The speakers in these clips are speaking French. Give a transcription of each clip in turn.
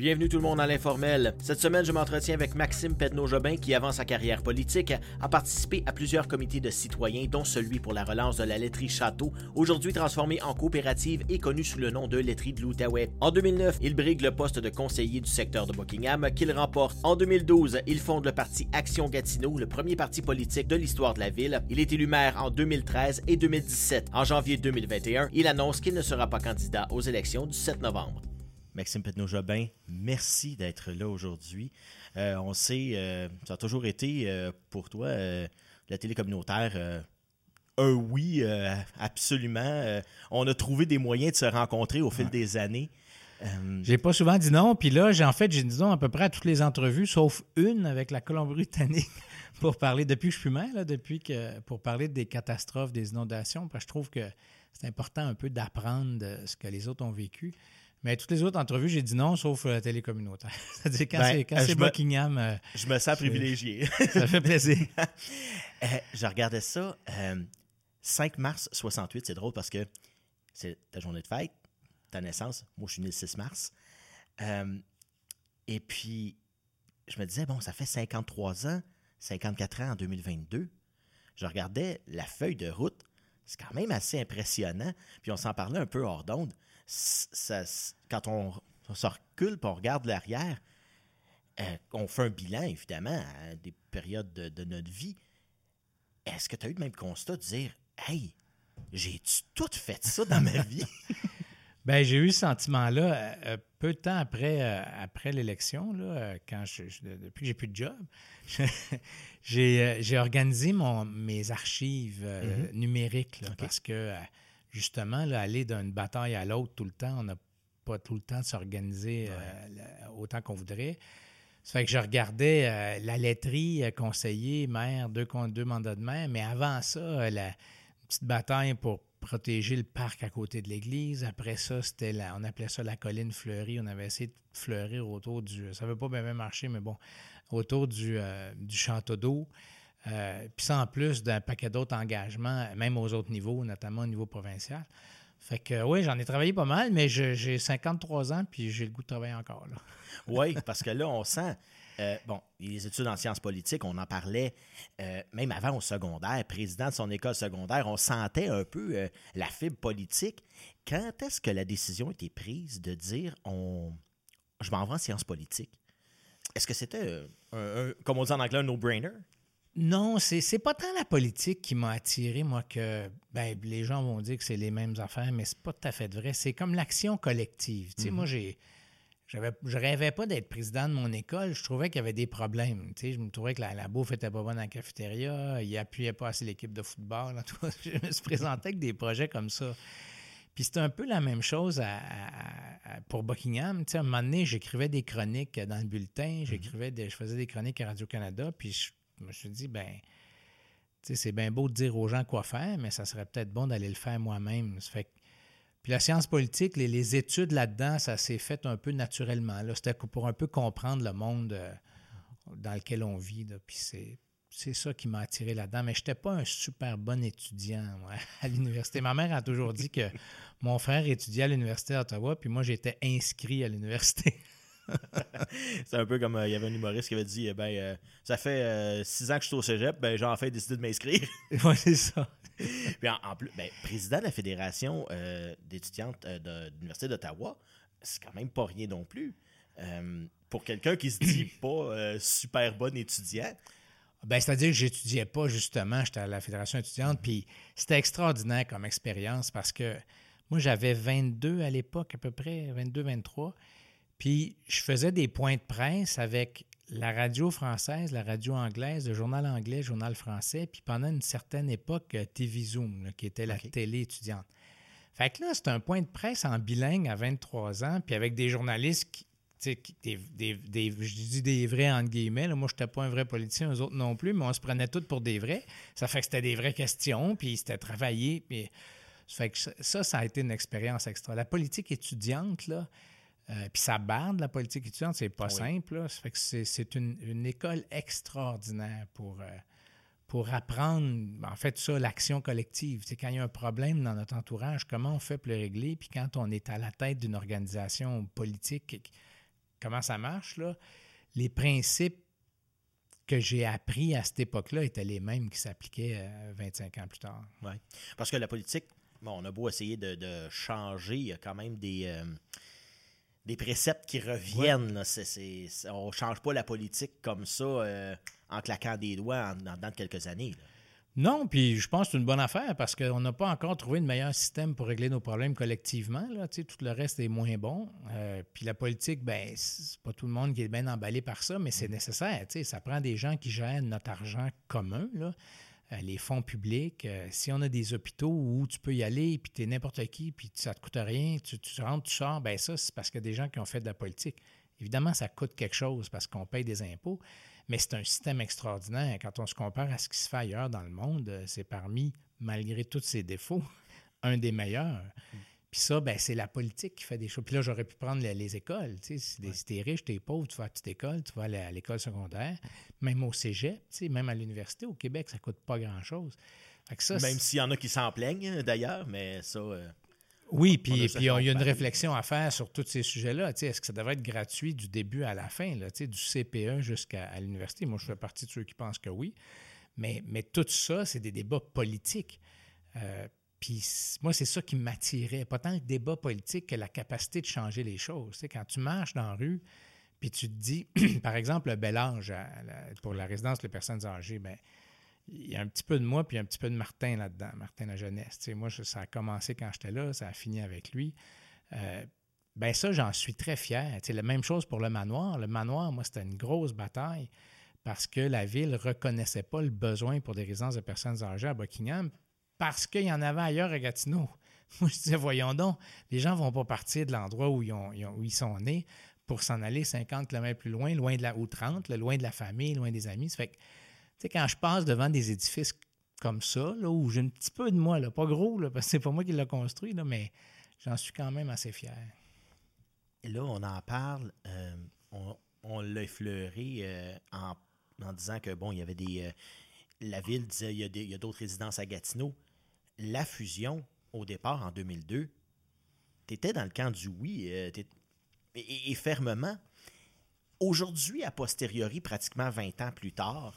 Bienvenue tout le monde à l'informel. Cette semaine, je m'entretiens avec Maxime Pedneau-Jobin qui, avant sa carrière politique, a participé à plusieurs comités de citoyens, dont celui pour la relance de la laiterie Château, aujourd'hui transformée en coopérative et connue sous le nom de laiterie de l'Outaouais. En 2009, il brigue le poste de conseiller du secteur de Buckingham qu'il remporte. En 2012, il fonde le parti Action Gatineau, le premier parti politique de l'histoire de la ville. Il est élu maire en 2013 et 2017. En janvier 2021, il annonce qu'il ne sera pas candidat aux élections du 7 novembre. Maxime Petno-Jobin, merci d'être là aujourd'hui. Euh, on sait, euh, ça a toujours été euh, pour toi, la télé communautaire, un oui, absolument. on a trouvé des moyens de se rencontrer au fil des années. J'ai pas souvent dit non, puis là, j'ai en fait, j'ai dit non à peu près à toutes les entrevues, sauf une avec la Colombie-Britannique pour parler, depuis que je suis maire, depuis que, pour parler des catastrophes, des inondations, parce que je trouve que c'est important un peu d'apprendre ce que les autres ont vécu. Mais toutes les autres entrevues, j'ai dit non, sauf la télé communautaire. C'est-à-dire quand ben, c'est Buckingham. Euh, je me sens privilégié. ça fait plaisir. Euh, je regardais ça. 5 euh, mars 68, c'est drôle parce que c'est ta journée de fête, ta naissance. Moi, je suis né le 6 mars. et puis, je me disais, bon, ça fait 53 ans, 54 ans en 2022. Je regardais la feuille de route. C'est quand même assez impressionnant. Puis on s'en parlait un peu hors d'onde quand on, se recule et on regarde l'arrière, euh, on fait un bilan, évidemment, à des périodes de, notre vie. Est-ce que tu as eu le même constat de dire Hey, j'ai-tu tout fait ça dans ma vie? ben, j'ai eu ce sentiment-là euh, euh, peu de temps après, après l'élection, quand je, depuis que j'ai plus de job. j'ai organisé mon, mes archives mm-hmm. numériques parce que justement, aller d'une bataille à l'autre tout le temps, on n'a pas tout le temps de s'organiser euh, autant qu'on voudrait. Ça fait que je regardais euh, la laiterie euh, conseiller, maire, deux, deux mandats de maire, mais avant ça, la petite bataille pour protéger le parc à côté de l'église. Après ça, c'était on appelait ça la colline fleurie. On avait essayé de fleurir autour du. Ça ne veut pas bien marcher, mais bon, autour du, du château d'eau. Euh, puis ça, en plus d'un paquet d'autres engagements, même aux autres niveaux, notamment au niveau provincial. Fait que oui, j'en ai travaillé pas mal, mais j'ai 53 ans, puis j'ai le goût de travailler encore. oui, parce que là, on sent. Euh, bon, les études en sciences politiques, on en parlait euh, même avant au secondaire, président de son école secondaire, on sentait un peu la fibre politique. Quand est-ce que la décision a été prise de dire on, je m'en vais en sciences politiques? Est-ce que c'était, comme on dit en anglais, un no-brainer? Non, c'est, c'est pas tant la politique qui m'a attiré, moi, que ben, les gens vont dire que c'est les mêmes affaires, mais c'est pas tout à fait vrai. C'est comme l'action collective. Tu sais, moi, mhm. j'ai. J'avais, je rêvais pas d'être président de mon école. Je trouvais qu'il y avait des problèmes. Tu sais, je me trouvais que la, bouffe était pas bonne dans la cafétéria. Il appuyait pas assez l'équipe de football. je me suis présenté avec des projets comme ça. Puis c'était un peu la même chose pour Buckingham. Tu sais, à un moment donné, j'écrivais des chroniques dans le bulletin. Mhm. J'écrivais je faisais des chroniques à Radio-Canada. Puis je je me suis dit, ben, c'est bien beau de dire aux gens quoi faire, mais ça serait peut-être bon d'aller le faire moi-même. Puis la science politique, les, études là-dedans, ça s'est fait un peu naturellement. C'était pour un peu comprendre le monde euh, dans lequel on vit. Puis c'est, ça qui m'a attiré là-dedans. Mais je n'étais pas un super bon étudiant à l'université. Ma mère a toujours dit que mon frère étudiait à l'université d'Ottawa, puis moi, j'étais inscrit à l'université. c'est un peu comme euh, il y avait un humoriste qui avait dit eh ben euh, ça fait euh, six ans que je suis au cégep, ben j'ai enfin décidé de m'inscrire. oui, c'est ça. Puis en, plus, ben, président de la Fédération d'étudiantes de l'Université d'Ottawa, c'est quand même pas rien non plus. pour quelqu'un qui se dit pas super bon étudiant. Ben, c'est-à-dire que j'étudiais pas, justement. J'étais à la Fédération étudiante, puis c'était extraordinaire comme expérience parce que moi, j'avais 22 à l'époque, à peu près, 22, 23. Puis je faisais des points de presse avec la radio française, la radio anglaise, le journal anglais, le journal français, puis pendant une certaine époque, euh, TV Zoom, qui était la télé étudiante. Fait que là, c'est un point de presse en bilingue à 23 ans, puis avec des journalistes qui, des, des, je dis des vrais entre guillemets. Moi, je n'étais pas un vrai politicien, eux autres non plus, mais on se prenait tous pour des vrais. Ça fait que c'était des vraies questions, puis c'était travaillé. Puis, ça fait que ça, ça a été une expérience extra. La politique étudiante, là, euh, puis ça barde la politique étudiante, c'est pas simple. fait que c'est une, école extraordinaire pour, euh, pour apprendre, en fait, ça, l'action collective. C'est quand il y a un problème dans notre entourage, comment on fait pour le régler, puis quand on est à la tête d'une organisation politique, comment ça marche, là, les principes que j'ai appris à cette époque-là étaient les mêmes qui s'appliquaient 25 euh, ans plus tard. Oui. Parce que la politique, bon, on a beau essayer de, changer, il y a quand même des, euh, des préceptes qui reviennent. on ne change pas la politique comme ça euh, en claquant des doigts en, dans quelques années. Non, puis je pense que c'est une bonne affaire parce qu'on n'a pas encore trouvé de meilleur système pour régler nos problèmes collectivement. Là. Tout le reste est moins bon. Euh, puis la politique, ben, c'est pas tout le monde qui est bien emballé par ça, mais c'est mm. nécessaire. Ça prend des gens qui gèrent notre argent commun, là, les fonds publics. Euh, si on a des hôpitaux où tu peux y aller, puis tu es n'importe qui, puis ça te coûte rien, tu, tu rentres, tu sors, ben ça, c'est parce qu'il y a des gens qui ont fait de la politique. Évidemment, ça coûte quelque chose parce qu'on paye des impôts, mais c'est un système extraordinaire. Quand on se compare à ce qui se fait ailleurs dans le monde, euh, c'est parmi, malgré tous ses défauts, un des meilleurs. Puis ça, ben, c'est la politique qui fait des choses. Puis là, j'aurais pu prendre les, écoles. Tu sais, si t'es riche, t'es pauvre, tu vas à la petite école, tu vas à l'école secondaire, même au cégep, tu sais, même à l'université, au Québec, ça coûte pas grand-chose. même s'il y en a qui s'en plaignent, d'ailleurs, mais ça... Euh, oui, puis, puis il y a une réflexion à faire sur tous ces sujets-là. Est-ce que ça devrait être gratuit du début à la fin, là, du CPE jusqu'à l'université? Moi, je fais partie de ceux qui pensent que oui. Mais, mais tout ça, c'est des débats politiques. Euh, puis moi, c'est ça qui m'attirait. Pas tant le débat politique que la capacité de changer les choses. quand tu marches dans la rue, puis tu te dis, par exemple, le bel âge pour la résidence des personnes âgées, bien, il y a un petit peu de moi puis un petit peu de Martin là-dedans, Martin la jeunesse. moi, ça a commencé quand j'étais là, ça a fini avec lui. Euh, ben ça, j'en suis très fier. C'est la même chose pour le manoir. Le manoir, moi, c'était une grosse bataille parce que la ville ne reconnaissait pas le besoin pour des résidences de personnes âgées à Buckingham parce qu'il y en avait ailleurs à Gatineau. Moi, je disais, voyons donc, les gens ne vont pas partir de l'endroit où, ils sont nés pour s'en aller 50 km plus loin, loin de la, ou 30, loin de la famille, loin des amis. Ça fait que sais, quand je passe devant des édifices comme ça, là, où j'ai un petit peu de moi, là, pas gros, là, parce que c'est pas moi qui l'ai construit, là, mais j'en suis quand même assez fier. Là, on en parle, euh, on, l'a effleuré euh, en, disant que, bon, il y avait des. Euh, la ville disait il y a d'autres résidences à Gatineau. La fusion, au départ, en 2002, tu étais dans le camp du oui, et, fermement. Aujourd'hui, a posteriori, pratiquement 20 ans plus tard,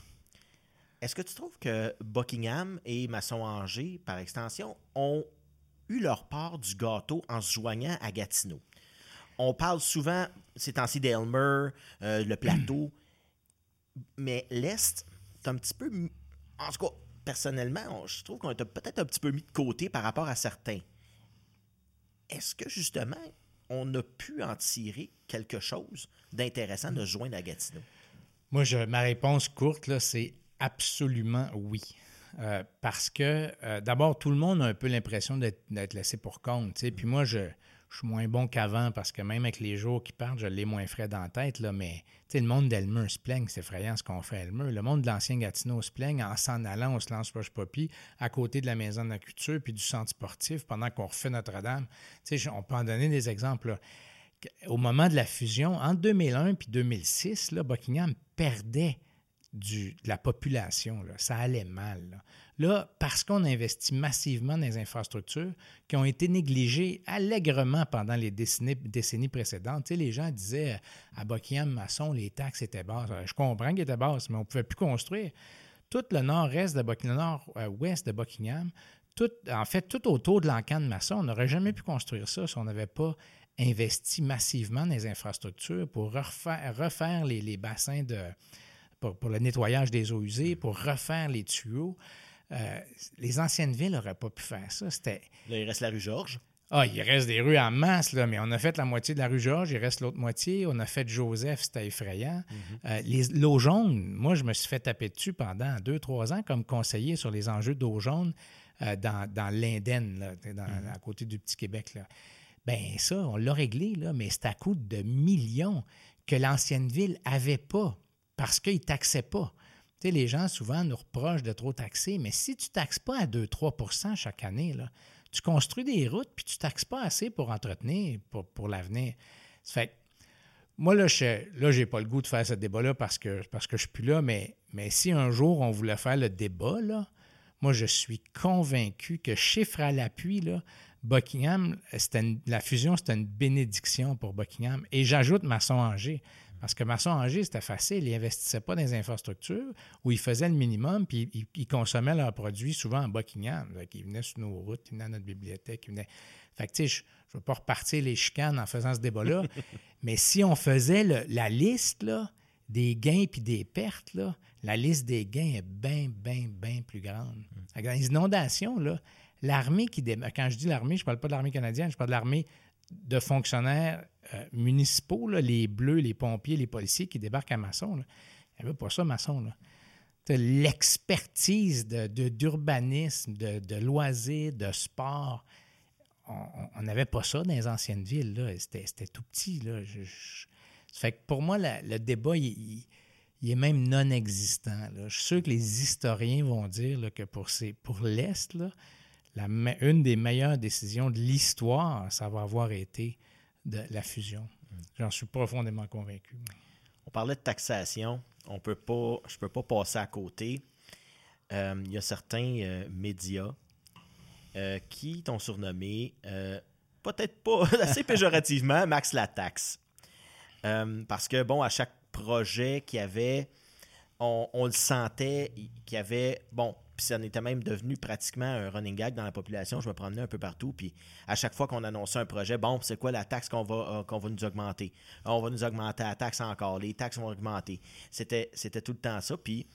est-ce que tu trouves que Buckingham et Masson-Angers, par extension, ont eu leur part du gâteau en se joignant à Gatineau? On parle souvent, c'est temps-ci d'Elmer, euh, le plateau, mais l'Est, c'est un petit peu. En tout cas, personnellement, je trouve qu'on est peut-être un petit peu mis de côté par rapport à certains. Est-ce que justement, on a pu en tirer quelque chose d'intéressant de se joindre à Gatineau? Moi, je, ma réponse courte, c'est Absolument oui. Euh, parce que, euh, d'abord, tout le monde a un peu l'impression d'être laissé pour compte. Puis moi, je, suis moins bon qu'avant parce que même avec les jours qui partent, je l'ai moins frais dans la tête. Là, mais le monde d'Elmer se plaigne, c'est effrayant ce qu'on fait à Elmer. Le monde de l'ancien Gatineau se plaigne en s'en allant, on se lance Poppy à côté de la Maison de la Culture puis du centre sportif pendant qu'on refait Notre-Dame. On peut en donner des exemples. Au moment de la fusion, entre 2001 puis 2006, là, Buckingham perdait de la population. Ça allait mal. Parce qu'on investit massivement dans les infrastructures qui ont été négligées allègrement pendant les décennies, précédentes. Tu sais, les gens disaient à Buckingham, Masson, les taxes étaient basses. Je comprends qu'elles étaient basses, mais on ne pouvait plus construire. Tout le nord-est de Buckingham, nord-ouest de Buckingham, tout, en fait, tout autour de l'encan de Masson, on n'aurait jamais pu construire ça si on n'avait pas investi massivement dans les infrastructures pour refaire, refaire les bassins de, pour, le nettoyage des eaux usées, pour refaire les tuyaux. Euh, les anciennes villes n'auraient pas pu faire ça. C'était... Là, il reste la rue Georges. Ah, il reste des rues en masse, là, mais on a fait la moitié de la rue Georges, il reste l'autre moitié. On a fait Joseph, c'était effrayant. Mhm. Euh, les, l'eau jaune, moi, je me suis fait taper dessus pendant deux, trois ans comme conseiller sur les enjeux d'eau jaune euh, dans, dans l'Indenne, mhm. à côté du Petit Québec. Là. Ben ça, on l'a réglé, là, mais c'est à coût de millions que l'ancienne ville n'avait pas parce qu'ils ne taxaient pas. Les gens souvent nous reprochent de trop taxer, mais si tu ne taxes pas à 2-3% chaque année, là, tu construis des routes puis tu ne taxes pas assez pour entretenir pour, l'avenir. Fait moi, là, je n'ai pas le goût de faire ce débat-là parce que, parce que je ne suis plus là, mais, si un jour on voulait faire le débat, là, moi, je suis convaincu que chiffre à l'appui, Buckingham, la fusion, c'était une bénédiction pour Buckingham. Et j'ajoute Masson-Angers. Parce que Masson-Angers, c'était facile. Ils n'investissaient pas dans les infrastructures où ils faisaient le minimum, puis ils, consommaient leurs produits souvent en Buckingham. ils venaient sur nos routes, ils venaient à notre bibliothèque. Ils venaient... Fait que, tu sais, je ne veux pas repartir les chicanes en faisant ce débat-là, mais si on faisait la liste là, des gains puis des pertes, là, la liste des gains est bien, bien, bien plus grande. Mm. Dans les inondations, là, l'armée qui débarque, quand je dis l'armée, je ne parle pas de l'armée canadienne, je parle de l'armée de fonctionnaires euh, municipaux, les bleus, les pompiers, les policiers qui débarquent à Masson. Il n'y avait pas ça, Masson. L'expertise d'urbanisme, de, de, loisirs, de sport. On n'avait pas ça dans les anciennes villes. C'était tout petit. Là. fait que pour moi, le débat, il, est même non existant. Je suis sûr que les historiens vont dire que pour, pour l'Est, une des meilleures décisions de l'histoire, ça va avoir été de la fusion. J'en suis profondément convaincu. On parlait de taxation. On peut pas, je ne peux pas passer à côté. Euh, il y a certains euh, médias euh, qui t'ont surnommé, peut-être pas assez péjorativement, Max la taxe. parce que, bon, à chaque projet qu'il y avait, on, on le sentait qu'il y avait, bon, puis ça en était même devenu pratiquement un running gag dans la population. Je me promenais un peu partout. Puis à chaque fois qu'on annonçait un projet, bon, c'est quoi la taxe qu'on va, euh, qu'on va nous augmenter? On va nous augmenter la taxe encore. Les taxes vont augmenter. C'était, c'était tout le temps ça. Puis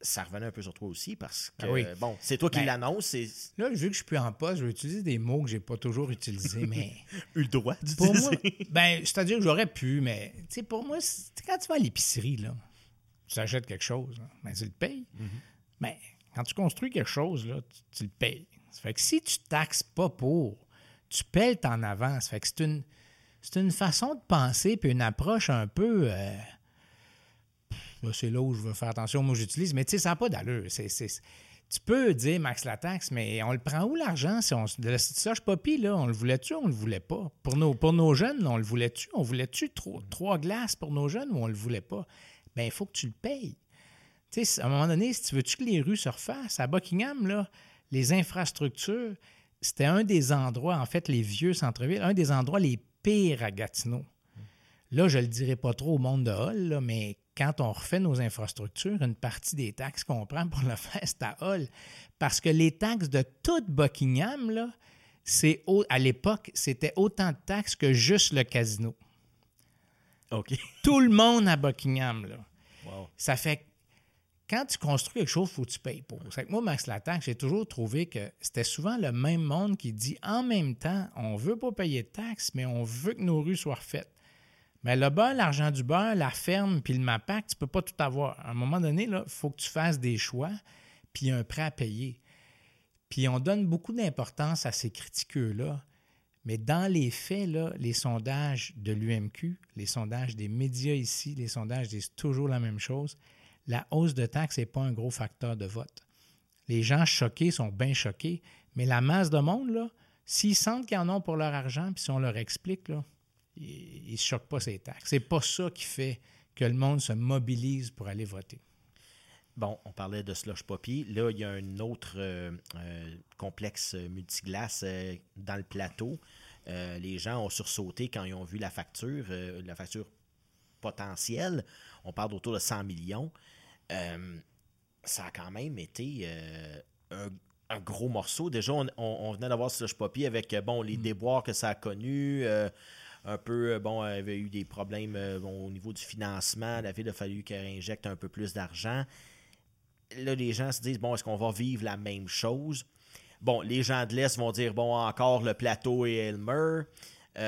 ça revenait un peu sur toi aussi parce que, ah bon, c'est toi qui ben, l'annonce. Là, vu que je suis plus en poste, je vais utiliser des mots que j'ai pas toujours utilisés, mais... eu le droit d'utiliser. ben, c'est-à-dire que j'aurais pu, mais, tu sais, pour moi, quand tu vas à l'épicerie, là, tu achètes quelque chose, ben, tu le payes. Mais mm-hmm. ben, quand tu construis quelque chose, là, tu, le payes. Ça fait que si tu taxes pas pour, tu payes en avance. Ça fait que c'est une, c'est une façon de penser puis une approche un peu. Euh, c'est là où je veux faire attention que j'utilise, mais tu sais, ça n'a pas d'allure. tu peux dire max la taxe, mais on le prend où l'argent? Si on, soche poppy, là, on le voulait-tu ou on le voulait pas? Pour nos, pour nos jeunes, on le voulait-tu? On voulait-tu trois glaces pour nos jeunes ou on le voulait pas? Bien, il faut que tu le payes à un moment donné, si tu veux-tu que les rues se refassent, à Buckingham, là, les infrastructures, c'était un des endroits, en fait, les vieux centres-villes, un des endroits les pires à Gatineau. Là, je ne le dirai pas trop au monde de Hall, mais quand on refait nos infrastructures, une partie des taxes qu'on prend pour le faire, c'est à Hall. Parce que les taxes de toute Buckingham, là, c'est à l'époque, c'était autant de taxes que juste le casino. OK. Tout le monde à Buckingham, là. Ça fait quand tu construis quelque chose, il faut que tu payes pour. C'est moi, Max Latax, j'ai toujours trouvé que c'était souvent le même monde qui dit en même temps, on veut pas payer de taxes, mais on veut que nos rues soient refaites. Mais le beurre, l'argent du beurre, la ferme, puis le MAPAC, tu peux pas tout avoir. À un moment donné, il faut que tu fasses des choix, puis un prêt à payer. Puis on donne beaucoup d'importance à ces critiqueux-là. Mais dans les faits, là, les sondages de l'UMQ, les sondages des médias ici, les sondages disent toujours la même chose la hausse de taxes n'est pas un gros facteur de vote. Les gens choqués sont bien choqués, mais la masse de monde, là, s'ils sentent qu'ils en ont pour leur argent, puis si on leur explique, ils ne choquent pas ces taxes. C'est pas ça qui fait que le monde se mobilise pour aller voter. Bon, on parlait de slush poppy. Là, il y a un autre euh, euh, complexe multiglace euh, dans le plateau. les gens ont sursauté quand ils ont vu la facture, la facture potentielle. On parle d'autour de 100 millions. Euh, ça a quand même été euh, un, gros morceau. Déjà, on, venait d'avoir Slush Poppy avec euh, bon, les mm. déboires que ça a connus. un peu, bon, il y avait eu des problèmes au niveau du financement. La ville a fallu qu'elle injecte un peu plus d'argent. Là, les gens se disent, bon, est-ce qu'on va vivre la même chose? Bon, les gens de l'Est vont dire, bon, encore le plateau et Elmer.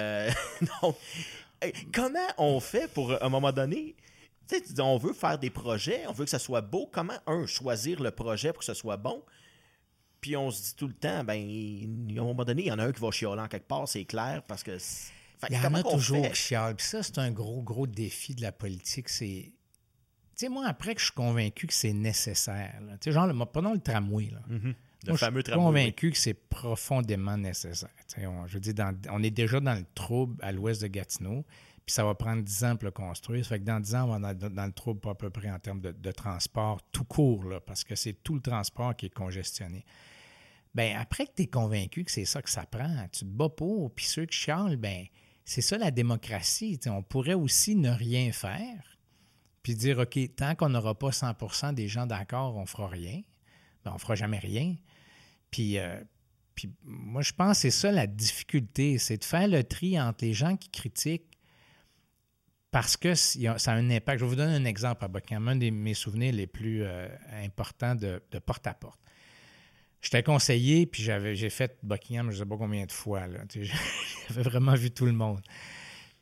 comment on fait pour, à un moment donné, tu sais, on veut faire des projets, on veut que ça soit beau. Comment, un, choisir le projet pour que ce soit bon? Puis on se dit tout le temps, ben, à un moment donné, il y en a un qui va chialer en quelque part, c'est clair, parce que. il y en a toujours qui chialent. Puis ça, c'est un gros, gros défi de la politique. C'est. Tu sais, moi, après que je suis convaincu que c'est nécessaire, tu sais, genre, prenons le tramway, là. Mm-hmm. Le fameux je suis convaincu que c'est profondément nécessaire. On, je dis, on est déjà dans le trouble à l'ouest de Gatineau. Puis ça va prendre 10 ans pour le construire. Ça fait que dans 10 ans, on va être dans le trouble à peu près en termes de, transport tout court, là, parce que c'est tout le transport qui est congestionné. Bien, après que tu es convaincu que c'est ça que ça prend, tu te bats pour, puis ceux qui chialent, bien, c'est ça la démocratie. on pourrait aussi ne rien faire, puis dire, OK, tant qu'on n'aura pas 100% des gens d'accord, on fera rien. Bien, on fera jamais rien. Puis, euh, puis moi, je pense que c'est ça la difficulté, c'est de faire le tri entre les gens qui critiquent parce que ça a un impact. Je vais vous donner un exemple à Buckingham, un de mes souvenirs les plus euh, importants de porte-à-porte. J'étais conseillé, puis j'avais, j'ai fait Buckingham, je ne sais pas combien de fois. Là. J'avais vraiment vu tout le monde.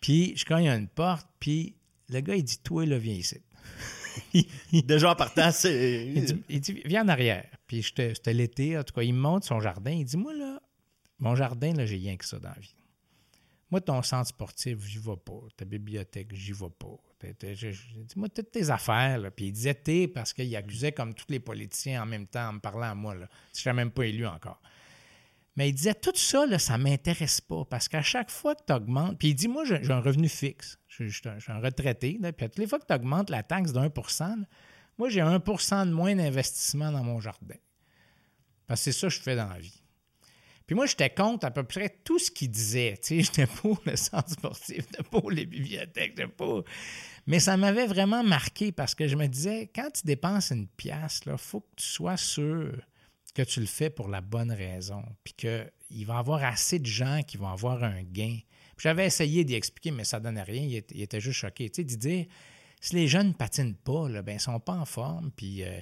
Puis je cogne à une porte, puis le gars, il dit Toi, là, viens ici. Déjà en partant, c'est. Il dit, Viens en arrière. Puis c'était l'été, en tout cas, il me montre son jardin. Il dit Moi, là, mon jardin, là, j'ai rien que ça dans la vie. Moi, ton centre sportif, j'y vais pas. Ta bibliothèque, j'y vais pas. J'ai dit, moi, toutes tes affaires. Là. Puis il disait t'es parce qu'il accusait comme tous les politiciens en même temps en me parlant à moi. Là. Je suis même pas élu encore. Mais il disait tout ça, là, ça m'intéresse pas parce qu'à chaque fois que tu augmentes, puis il dit moi, j'ai un revenu fixe. Je, suis un retraité. puis à toutes les fois que tu augmentes la taxe d'un pour cent, moi, j'ai un pour cent de moins d'investissement dans mon jardin. Parce que c'est ça que je fais dans la vie. Puis moi, j'étais contre à peu près tout ce qu'il disait. Tu sais, j'étais pour le centre sportif, j'étais pour les bibliothèques, j'étais pour mais ça m'avait vraiment marqué parce que je me disais, quand tu dépenses une pièce, il faut que tu sois sûr que tu le fais pour la bonne raison, puis qu'il va y avoir assez de gens qui vont avoir un gain. J'avais essayé d'y expliquer, mais ça ne donnait rien. Il était, juste choqué. Tu sais, d'y dire, si les jeunes ne patinent pas, là, ben, ils ne sont pas en forme, puis euh,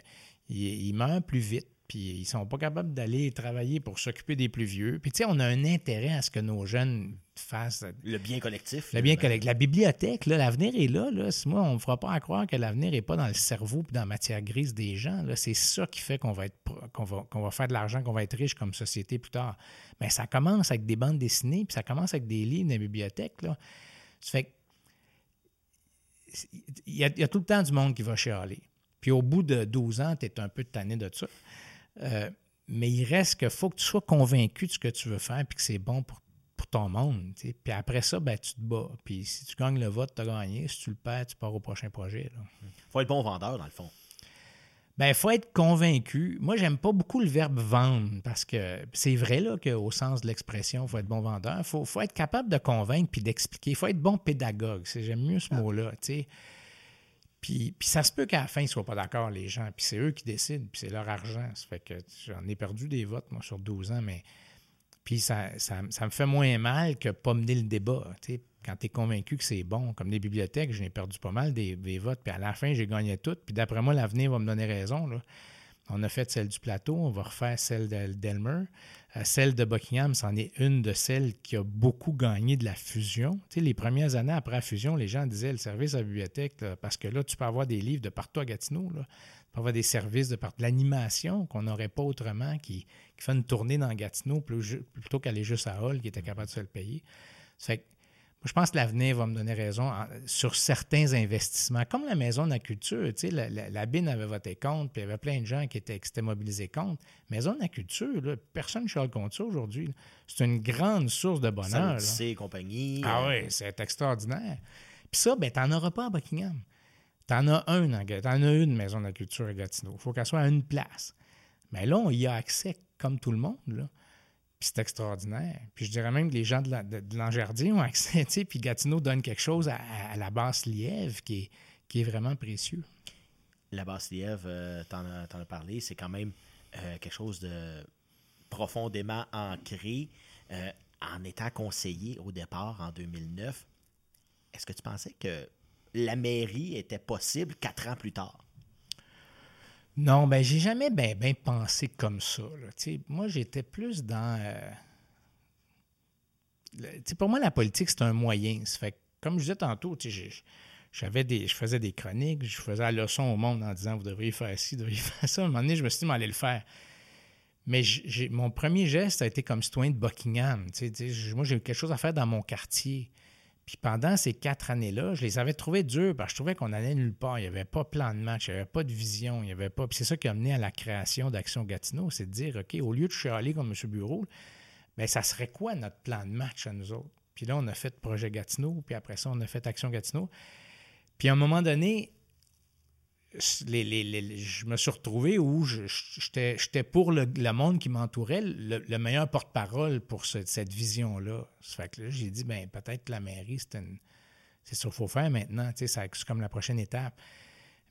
ils meurent plus vite puis ils sont pas capables d'aller travailler pour s'occuper des plus vieux. Puis tu sais, on a un intérêt à ce que nos jeunes fassent... Le bien collectif. Le bien collectif. La bibliothèque, l'avenir est là, là. Moi, on ne me fera pas croire que l'avenir n'est pas dans le cerveau puis dans la matière grise des gens. C'est ça qui fait qu'on va, être, qu'on va, qu'on va faire de l'argent, qu'on va être riche comme société plus tard. Mais ça commence avec des bandes dessinées, puis ça commence avec des livres dans la bibliothèque. Là. Ça fait il y, a, il y, a, tout le temps du monde qui va chialer. Puis au bout de 12 ans, tu es un peu tanné de ça. Euh, mais il reste qu'il faut que tu sois convaincu de ce que tu veux faire et que c'est bon pour, ton monde. Puis après ça, ben, tu te bats. Puis si tu gagnes le vote, tu as gagné. Si tu le perds, tu pars au prochain projet. Il faut être bon vendeur, dans le fond. Ben, il faut être convaincu. Moi, j'aime pas beaucoup le verbe vendre parce que c'est vrai là, qu'au sens de l'expression, il faut être bon vendeur. Il faut, faut, être capable de convaincre puis d'expliquer. Il faut être bon pédagogue. J'aime mieux ce ah. mot-là. Puis, ça se peut qu'à la fin, ils ne soient pas d'accord, les gens. Puis c'est eux qui décident, puis c'est leur argent. Ça fait que j'en ai perdu des votes, moi, sur 12 ans, mais. Puis ça, me fait moins mal que pas mener le débat. Quand tu es convaincu que c'est bon, comme les bibliothèques, j'en ai perdu pas mal des, votes, puis à la fin, j'ai gagné toutes. Puis d'après moi, l'avenir va me donner raison. On a fait celle du plateau, on va refaire celle d'Elmer. Euh, celle de Buckingham, c'en est une de celles qui a beaucoup gagné de la fusion. Tu les premières années après la fusion, les gens disaient le service à la bibliothèque, parce que là, tu peux avoir des livres de partout à Gatineau. Tu peux avoir des services de partout. L'animation qu'on n'aurait pas autrement, qui, fait une tournée dans Gatineau plutôt qu'aller juste à Hall, qui était capable de se le payer. Je pense que l'avenir va me donner raison sur certains investissements, comme la Maison de la Culture. Tu sais, la, la, BIN avait voté contre, puis il y avait plein de gens qui étaient, mobilisés contre. Maison de la Culture, personne ne chiale contre ça aujourd'hui. C'est une grande source de bonheur. C'est compagnie. Ah oui, c'est extraordinaire. Puis ça, ben, tu n'en auras pas à Buckingham. Tu en as un, en en as une Maison de la Culture à Gatineau. Il faut qu'elle soit à une place. Mais là, on y a accès comme tout le monde. Là. Puis c'est extraordinaire. Puis je dirais même que les gens de l'Angerdier ont accès, puis Gatineau donne quelque chose à, la basse lièvre qui est, qui est vraiment précieux. La basse lièvre, euh, t'en as, parlé, c'est quand même euh, quelque chose de profondément ancré. Euh, en étant conseiller au départ en 2009, est-ce que tu pensais que la mairie était possible quatre ans plus tard? Non, ben j'ai jamais ben, ben pensé comme ça. Moi, j'étais plus dans. Euh, pour moi, la politique, c'est un moyen. fait comme je disais tantôt, j'avais des, je faisais des chroniques, je faisais la leçon au monde en disant Vous devriez faire ci, vous devriez faire ça. À un moment donné, je me suis dit, mais le faire. Mais mon premier geste a été comme citoyen de Buckingham. moi, j'ai eu quelque chose à faire dans mon quartier. Puis pendant ces quatre années-là, je les avais trouvés durs parce que je trouvais qu'on allait nulle part. Il n'y avait pas plan de match, il n'y avait pas de vision, il n'y avait pas. Puis c'est ça qui a mené à la création d'Action Gatineau, c'est de dire, OK, au lieu de chialer comme M. Bureau, bien, ça serait quoi notre plan de match à nous autres? Puis là, on a fait Projet Gatineau, puis après ça, on a fait Action Gatineau. Puis à un moment donné, je me suis retrouvé où j'étais pour le, monde qui m'entourait le, meilleur porte-parole pour cette vision-là. Fait que j'ai dit, ben peut-être que la mairie, c'est c'est ce qu'il faut faire maintenant. C'est comme la prochaine étape.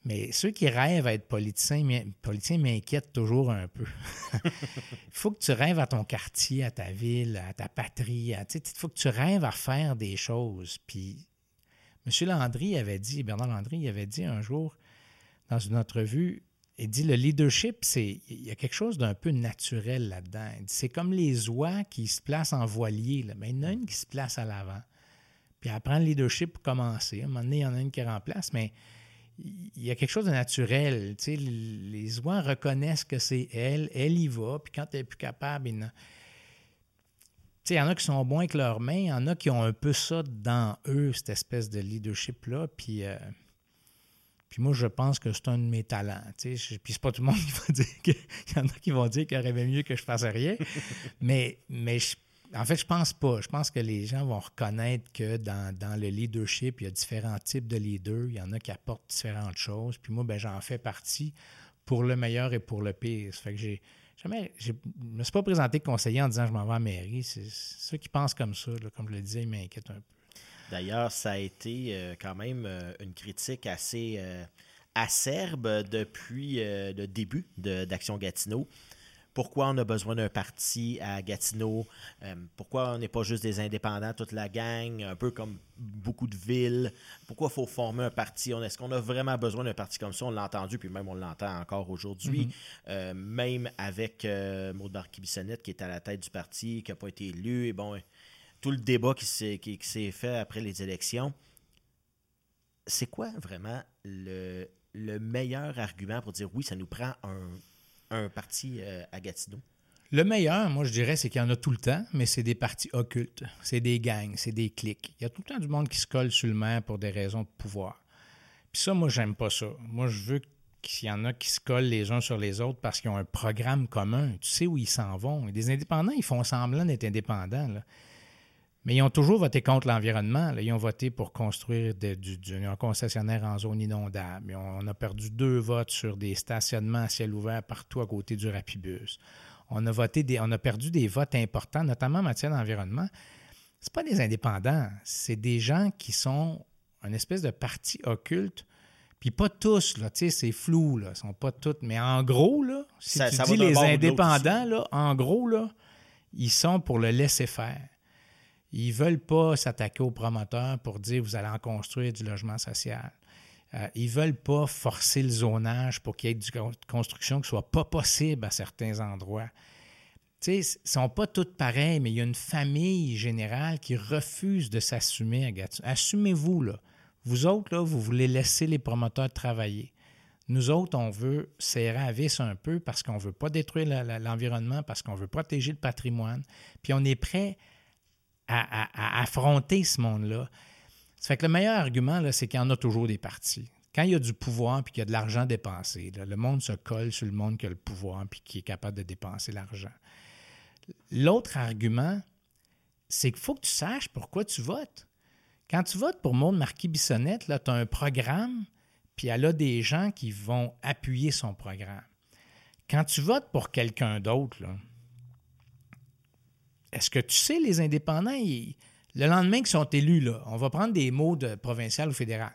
Mais ceux qui rêvent à être politiciens, politiciens m'inquiètent toujours un peu. Il faut que tu rêves à ton quartier, à ta ville, à ta patrie. Il faut que tu rêves à faire des choses. Puis M. Landry avait dit, Bernard Landry avait dit un jour dans une entrevue, il dit le leadership, c'est il y a quelque chose d'un peu naturel là-dedans. C'est comme les oies qui se placent en voilier, mais il y en a une qui se place à l'avant. Puis elle prend le leadership pour commencer. À un moment donné, il y en a une qui remplace, mais il y a quelque chose de naturel. Tu les oies reconnaissent que c'est elle, elle y va, puis quand elle est plus capable, il il y en a qui sont bons avec leurs mains, il y en a qui ont un peu ça dans eux, cette espèce de leadership-là. Puis, euh, puis moi, je pense que c'est un de mes talents. Puis c'est pas tout le monde qui va dire qu'il y en a qui vont dire qu'il aurait mieux que je fasse rien. mais, mais je en fait, je pense pas. Je pense que les gens vont reconnaître que dans, le leadership, il y a différents types de leaders. Il y en a qui apportent différentes choses. Puis moi, ben, j'en fais partie pour le meilleur et pour le pire. Ça fait que j'ai jamais. Je me suis pas présenté conseiller en disant je m'en vais à la mairie. C'est ceux qui pensent comme ça, comme je le disais, ils m'inquiètent un peu. D'ailleurs, ça a été euh, quand même euh, une critique assez euh, acerbe depuis le début d'Action Gatineau. Pourquoi on a besoin d'un parti à Gatineau, pourquoi on n'est pas juste des indépendants, toute la gang, un peu comme beaucoup de villes, pourquoi il faut former un parti, est-ce qu'on a vraiment besoin d'un parti comme ça, on l'a entendu, puis même on l'entend encore aujourd'hui, mm-hmm. même avec Maud Barky-Bissonnette qui est à la tête du parti, qui n'a pas été élu, et bon, tout le débat qui s'est, fait après les élections. C'est quoi vraiment le, le meilleur argument pour dire oui, ça nous prend un parti euh, à Gatineau? Le meilleur, moi, je dirais, c'est qu'il y en a tout le temps, mais c'est des partis occultes. C'est des gangs, c'est des clics. Il y a tout le temps du monde qui se colle sur le maire pour des raisons de pouvoir. Puis ça, moi, j'aime pas ça. Moi, je veux qu'il y en a qui se collent les uns sur les autres parce qu'ils ont un programme commun. Tu sais où ils s'en vont. Des indépendants, ils font semblant d'être indépendants. Là. Mais ils ont toujours voté contre l'environnement. Ils ont voté pour construire du, un concessionnaire en zone inondable. on, a perdu deux votes sur des stationnements à ciel ouvert partout à côté du Rapibus. On a, voté des, on a perdu des votes importants, notamment en matière d'environnement. Ce pas des indépendants, c'est des gens qui sont une espèce de parti occulte. Puis pas tous, là, tu sais, c'est flou, là, sont pas tous. Mais en gros, là, si tu dis les indépendants, là, en gros, là, ils sont pour le laisser faire. Ils ne veulent pas s'attaquer aux promoteurs pour dire vous allez en construire du logement social. Euh, ils ne veulent pas forcer le zonage pour qu'il y ait du construction qui ne soit pas possible à certains endroits. Tu sais, ils ne sont pas toutes pareils, mais il y a une famille générale qui refuse de s'assumer. Assumez-vous, là. Vous autres, là, vous voulez laisser les promoteurs travailler. Nous autres, on veut serrer à vis un peu parce qu'on ne veut pas détruire l'environnement, parce qu'on veut protéger le patrimoine. Puis on est prêt à, affronter ce monde-là. Ça fait que le meilleur argument, c'est qu'il y en a toujours des partis. Quand il y a du pouvoir puis qu'il y a de l'argent dépensé, le monde se colle sur le monde qui a le pouvoir puis qui est capable de dépenser l'argent. L'autre argument, c'est qu'il faut que tu saches pourquoi tu votes. Quand tu votes pour Maud Marquis-Bissonnette, tu as un programme, puis elle a des gens qui vont appuyer son programme. Quand tu votes pour quelqu'un d'autre, est-ce que tu sais, les indépendants, le lendemain qu'ils sont élus, là, on va prendre des mots de provincial ou fédéral.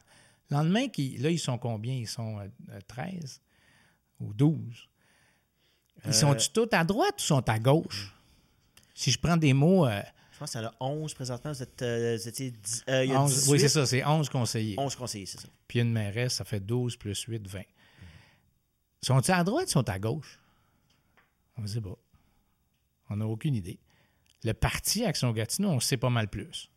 Le lendemain, là, ils sont combien? Ils sont 13 euh, ou 12. Ils sont-ils euh, tous à droite ou sont à gauche? Si je prends des mots. Euh, je pense y en a 11 présentement. Vous, êtes, étiez 10, oui, c'est ça, c'est 11 conseillers. 11 conseillers, c'est ça. Puis une mairesse, ça fait 12 plus 8, 20. Sont-ils à droite ou sont à gauche? On ne sait pas. On n'a aucune idée. Le parti Action Gatineau, on sait pas mal plus.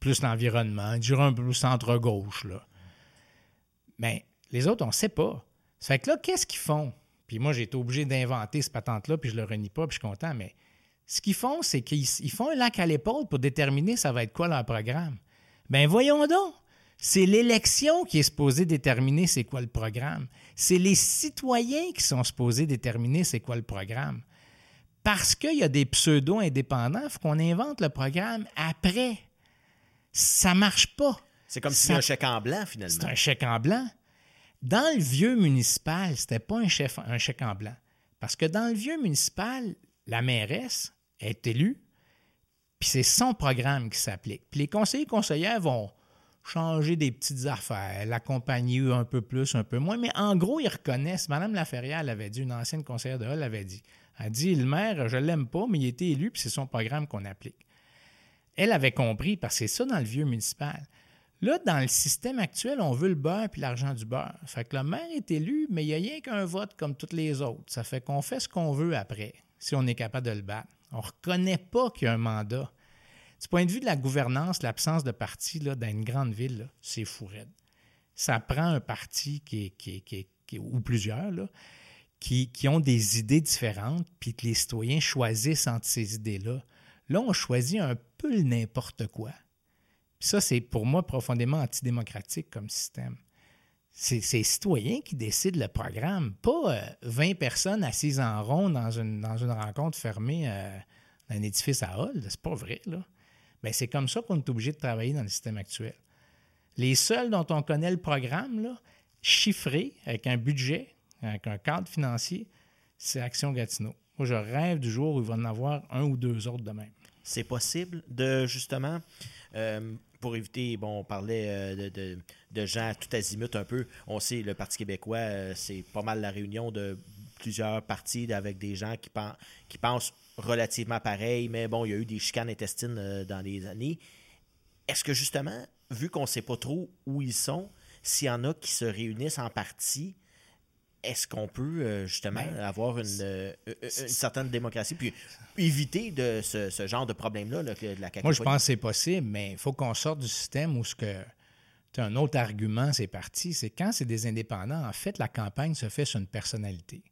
Plus l'environnement, dirais un peu centre-gauche. Là. Mais les autres, on sait pas. Ça fait que là, qu'est-ce qu'ils font? Puis moi, j'ai été obligé d'inventer ce patente-là, puis je le renie pas, puis je suis content, mais ce qu'ils font, c'est qu'ils font un lac à l'épaule pour déterminer ça va être quoi leur programme. Ben voyons donc! C'est l'élection qui est supposée déterminer c'est quoi le programme. C'est les citoyens qui sont supposés déterminer c'est quoi le programme. Parce qu'il y a des pseudo-indépendants, il faut qu'on invente le programme après. Ça marche pas. C'est comme si c'était un chèque en blanc, finalement. C'est un chèque en blanc. Dans le vieux municipal, c'était pas un, chef, un chèque en blanc. Parce que dans le vieux municipal, la mairesse est élue, puis c'est son programme qui s'applique. Puis les conseillers conseillères vont changer des petites affaires, l'accompagner un peu plus, un peu moins, mais en gros, ils reconnaissent. Madame Laferrière l'avait dit, une ancienne conseillère de Hall l'avait dit. Elle dit le maire, je l'aime pas, mais il a été élu, puis c'est son programme qu'on applique. Elle avait compris, parce que c'est ça dans le vieux municipal. Là, dans le système actuel, on veut le beurre puis l'argent du beurre. Fait que le maire est élu, mais il n'y a rien qu'un vote comme toutes les autres. Ça fait qu'on fait ce qu'on veut après, si on est capable de le battre. On ne reconnaît pas qu'il y a un mandat. Du point de vue de la gouvernance, l'absence de parti là, dans une grande ville, c'est fou Ça prend un parti qui est, ou plusieurs, qui, ont des idées différentes, puis que les citoyens choisissent entre ces idées-là. Là, on choisit un peu n'importe quoi. Ça, c'est pour moi profondément antidémocratique comme système. C'est les citoyens qui décident le programme, pas 20 euh, personnes assises en rond dans une, dans une rencontre fermée euh, dans un édifice à Hall. C'est pas vrai, là. Mais c'est comme ça qu'on est obligé de travailler dans le système actuel. Les seuls dont on connaît le programme, là, chiffré, avec un budget, avec un cadre financier, c'est Action Gatineau. Moi, je rêve du jour où il va en avoir un ou deux autres de même. C'est possible de, justement, euh, pour éviter, bon, on parlait euh, de, gens tout azimut un peu. On sait, le Parti québécois, euh, c'est pas mal la réunion de plusieurs partis avec des gens qui, pensent, qui pensent relativement pareil, mais bon, il y a eu des chicanes intestines dans les années. Est-ce que justement, vu qu'on ne sait pas trop où ils sont, s'il y en a qui se réunissent en partie, est-ce qu'on peut euh, justement ben, avoir une, euh, euh, une, certaine démocratie puis éviter de ce, genre de problème-là de la Moi, je pense que c'est possible, mais il faut qu'on sorte du système où ce que tu as un autre argument, c'est parti, c'est quand c'est des indépendants, en fait, la campagne se fait sur une personnalité.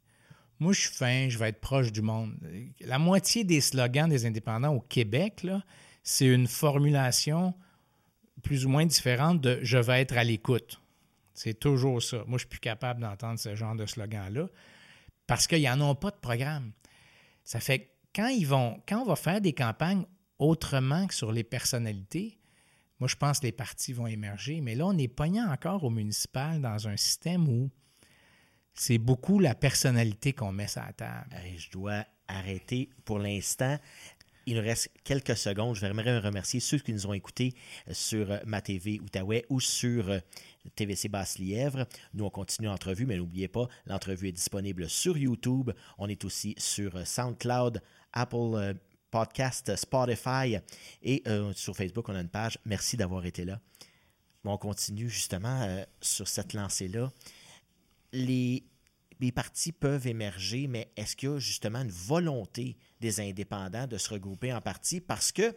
Moi, je suis fin, je vais être proche du monde. La moitié des slogans des indépendants au Québec, c'est une formulation plus ou moins différente de je vais être à l'écoute. C'est toujours ça. Moi, je suis plus capable d'entendre ce genre de slogan-là parce qu'ils n'en ont pas de programme. Ça fait que quand, ils vont, quand on va faire des campagnes autrement que sur les personnalités, moi, je pense que les partis vont émerger. Mais là, on est pogné encore au municipal dans un système où c'est beaucoup la personnalité qu'on met sur la table. je dois arrêter pour l'instant. Il nous reste quelques secondes. Je voudrais remercier ceux qui nous ont écoutés sur ma TV Outaouais ou sur TVC Basse-Lièvre. Nous, on continue l'entrevue, mais n'oubliez pas, l'entrevue est disponible sur YouTube. On est aussi sur SoundCloud, Apple euh, Podcast, Spotify et euh, sur Facebook, on a une page. Merci d'avoir été là. on continue justement euh, sur cette lancée-là. Les, les partis peuvent émerger, mais est-ce qu'il y a justement une volonté des indépendants de se regrouper en partis? Parce que,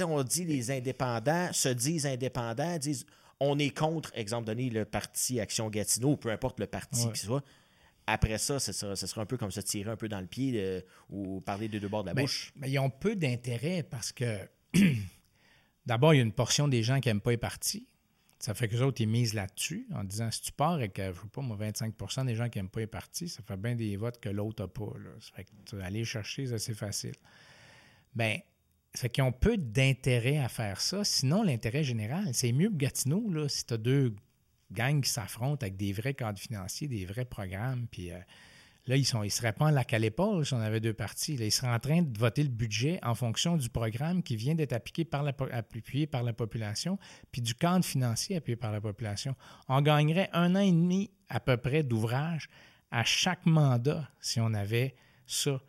on dit les indépendants se disent indépendants, disent on est contre, exemple donné, le parti Action Gatineau, peu importe le parti qui soit. Après ça, ce sera, un peu comme se tirer un peu dans le pied euh, ou parler de deux bords de la ben, bouche. Mais ils ont peu d'intérêt parce que, d'abord, il y a une portion des gens qui n'aiment pas les partis. Ça fait que les autres, ils misent là-dessus en disant si tu pars avec, je sais pas, moi, 25% des gens qui n'aiment pas les partis, ça fait bien des votes que l'autre n'a pas. Ça fait que aller chercher, c'est assez facile. Bien, fait qu'ils ont peu d'intérêt à faire ça. Sinon, l'intérêt général, c'est mieux que Gatineau, là, si tu as deux gangs qui s'affrontent avec des vrais cadres financiers, des vrais programmes. Puis euh, là, ils, sont, ils seraient pas en lac à si on avait deux partis. ils seraient en train de voter le budget en fonction du programme qui vient d'être appliqué par la, appuyé par la population, puis du cadre financier appuyé par la population. On gagnerait un an et demi à peu près d'ouvrage à chaque mandat si on avait ça.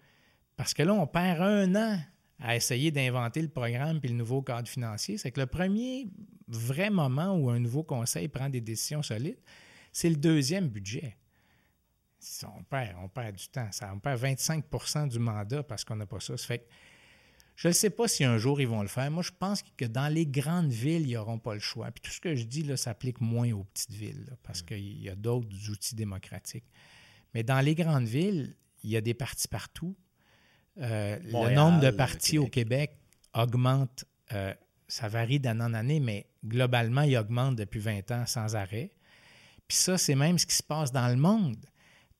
Parce que là, on perd un an à essayer d'inventer le programme puis le nouveau cadre financier, c'est que le premier vrai moment où un nouveau conseil prend des décisions solides, c'est le deuxième budget. On perd, on perd du temps. Ça, on perd 25% du mandat parce qu'on n'a pas ça. fait je ne sais pas si un jour ils vont le faire. Moi, je pense que dans les grandes villes, ils n'auront pas le choix. Puis tout ce que je dis là, s'applique moins aux petites villes parce mm. qu'il y a d'autres outils démocratiques. Mais dans les grandes villes, il y a des partis partout. Euh, le nombre de partis au Québec augmente, euh, ça varie d'année en année, mais globalement, il augmente depuis 20 ans sans arrêt. Puis ça, c'est même ce qui se passe dans le monde.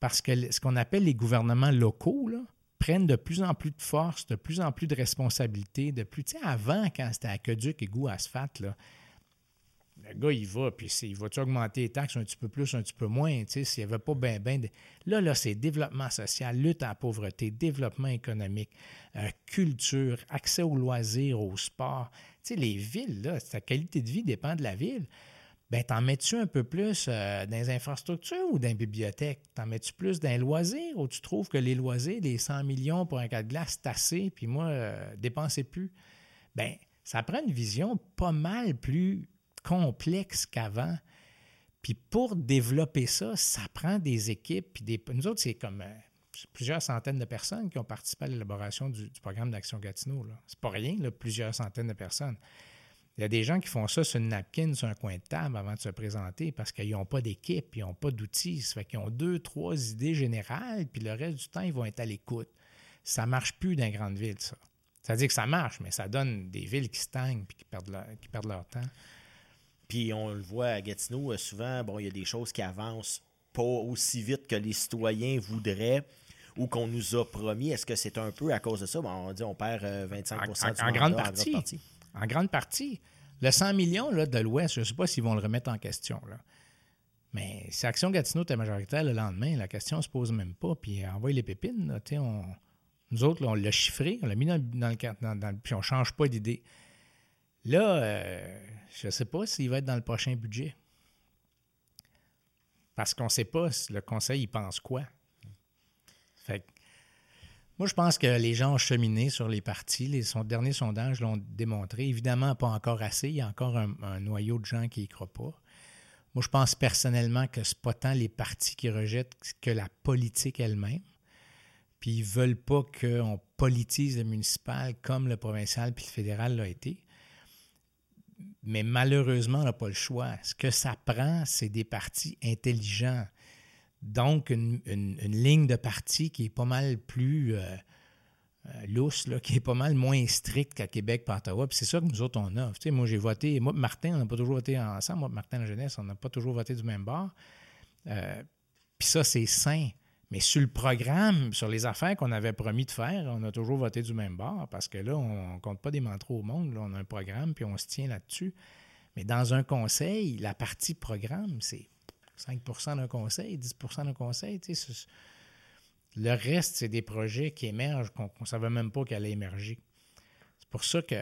Parce que ce qu'on appelle les gouvernements locaux, prennent de plus en plus de force, de plus en plus de responsabilités, de plus. Tu sais, avant, quand c'était aqueduc et goût asphalte, là, le gars, il va, puis il va-tu augmenter les taxes un petit peu plus, un petit peu moins, tu sais, s'il n'y avait pas bien, bien... De... Là, là, c'est développement social, lutte à la pauvreté, développement économique, euh, culture, accès aux loisirs, au sport. Tu sais, les villes, là, sa qualité de vie dépend de la ville. Ben, t'en mets-tu un peu plus euh, dans les infrastructures ou dans les bibliothèques? T'en mets-tu plus dans les loisirs ou tu trouves que les loisirs, les 100 millions pour un cas de glace, c'est assez, puis moi, euh, dépensez plus? Ben, ça prend une vision pas mal plus complexe qu'avant. Puis pour développer ça, ça prend des équipes. Puis. Nous autres, c'est comme euh, plusieurs centaines de personnes qui ont participé à l'élaboration du, programme d'Action Gatineau. C'est pas rien, plusieurs centaines de personnes. Il y a des gens qui font ça sur une napkin, sur un coin de table avant de se présenter parce qu'ils n'ont pas d'équipe, ils n'ont pas d'outils. Ça fait qu'ils ont deux, trois idées générales, puis le reste du temps, ils vont être à l'écoute. Ça ne marche plus dans les grandes villes, ça. Ça veut dire que ça marche, mais ça donne des villes qui stagnent puis qui perdent qui perdent leur temps. Puis on le voit à Gatineau, euh, souvent, bon, il y a des choses qui avancent pas aussi vite que les citoyens voudraient ou qu'on nous a promis. Est-ce que c'est un peu à cause de ça? Bon, on dit on perd 25 euh, en, en, grande partie, en, grande partie. Le 100 millions là, de l'Ouest, je ne sais pas s'ils vont le remettre en question. Mais si Action Gatineau était majoritaire le lendemain, la question ne se pose même pas. Puis envoie les pépines. Là, nous autres, on l'a chiffré, on l'a mis dans, le, dans, puis on ne change pas d'idée. Là, euh, je ne sais pas s'il va être dans le prochain budget. Parce qu'on ne sait pas si le conseil il pense quoi. Fait moi, je pense que les gens ont cheminé sur les partis. Les son, derniers sondages l'ont démontré. Évidemment, pas encore assez. Il y a encore un, noyau de gens qui n'y croient pas. Moi, je pense personnellement que ce n'est pas tant les partis qui rejettent que la politique elle-même. Puis ils ne veulent pas qu'on politise le municipal comme le provincial puis le fédéral l'a été mais malheureusement, on n'a pas le choix. Ce que ça prend, c'est des partis intelligents. Donc, une, ligne de parti qui est pas mal plus euh, euh, lousse, là, qui est pas mal moins stricte qu'à Québec par Ottawa. Puis c'est ça que nous autres, on a. Tu sais, moi, j'ai voté. Moi, Martin, on n'a pas toujours voté ensemble. Moi, Martin, la jeunesse, on n'a pas toujours voté du même bord. Euh, puis ça, c'est sain. Mais sur le programme, sur les affaires qu'on avait promis de faire, on a toujours voté du même bord parce que là, on ne compte pas des mantras au monde. Là, on a un programme puis on se tient là-dessus. Mais dans un conseil, la partie programme, c'est 5% d'un conseil, 10% d'un conseil. le reste, c'est des projets qui émergent qu'on ne savait même pas qu'elle allait émerger. C'est pour ça que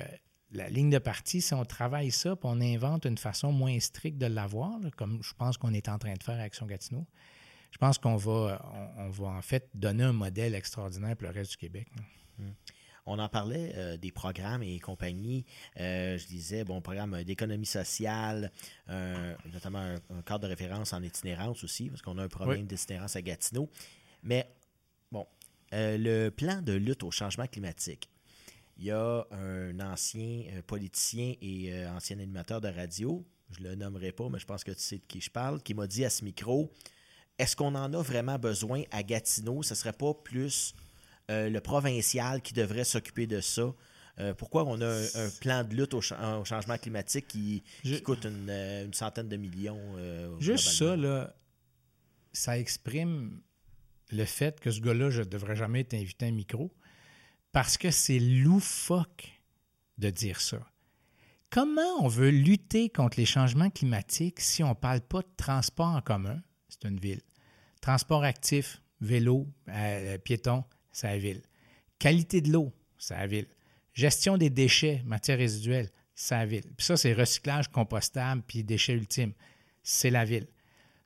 la ligne de parti, si on travaille ça, puis on invente une façon moins stricte de l'avoir, comme je pense qu'on est en train de faire avec Action Gatineau, je pense qu'on va, en fait donner un modèle extraordinaire pour le reste du Québec. On en parlait euh, des programmes et compagnies. Euh, je disais, bon, programme d'économie sociale, notamment un, cadre de référence en itinérance aussi, parce qu'on a un problème d'itinérance à Gatineau. Mais, bon, euh, le plan de lutte au changement climatique. Il y a un ancien politicien et ancien animateur de radio, je ne le nommerai pas, mais je pense que tu sais de qui je parle, qui m'a dit à ce micro est-ce qu'on en a vraiment besoin à Gatineau? Ce ne serait pas plus euh, le provincial qui devrait s'occuper de ça? Euh, pourquoi on a un, plan de lutte au, changement climatique qui, coûte euh, une, centaine de millions? Juste ça, là, ça exprime le fait que ce gars-là, je ne devrais jamais être invité à un micro parce que c'est loufoque de dire ça. Comment on veut lutter contre les changements climatiques si on ne parle pas de transport en commun? c'est une ville. Transport actif, vélo, euh, piéton, c'est la ville. Qualité de l'eau, c'est la ville. Gestion des déchets, matières résiduelles, c'est la ville. Puis ça, c'est recyclage compostable, puis déchets ultimes, c'est la ville.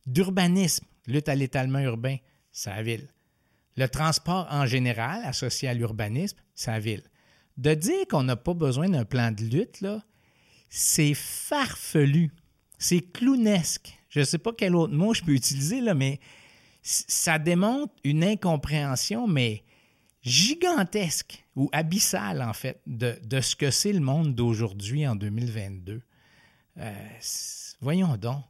D'urbanisme, lutte à l'étalement urbain, c'est la ville. Le transport en général, associé à l'urbanisme, c'est la ville. De dire qu'on n'a pas besoin d'un plan de lutte, là, c'est farfelu, c'est clownesque je ne sais pas quel autre mot je peux utiliser, là, mais ça démontre une incompréhension, mais gigantesque ou abyssale, en fait, de, ce que c'est le monde d'aujourd'hui en 2022. Euh, voyons donc.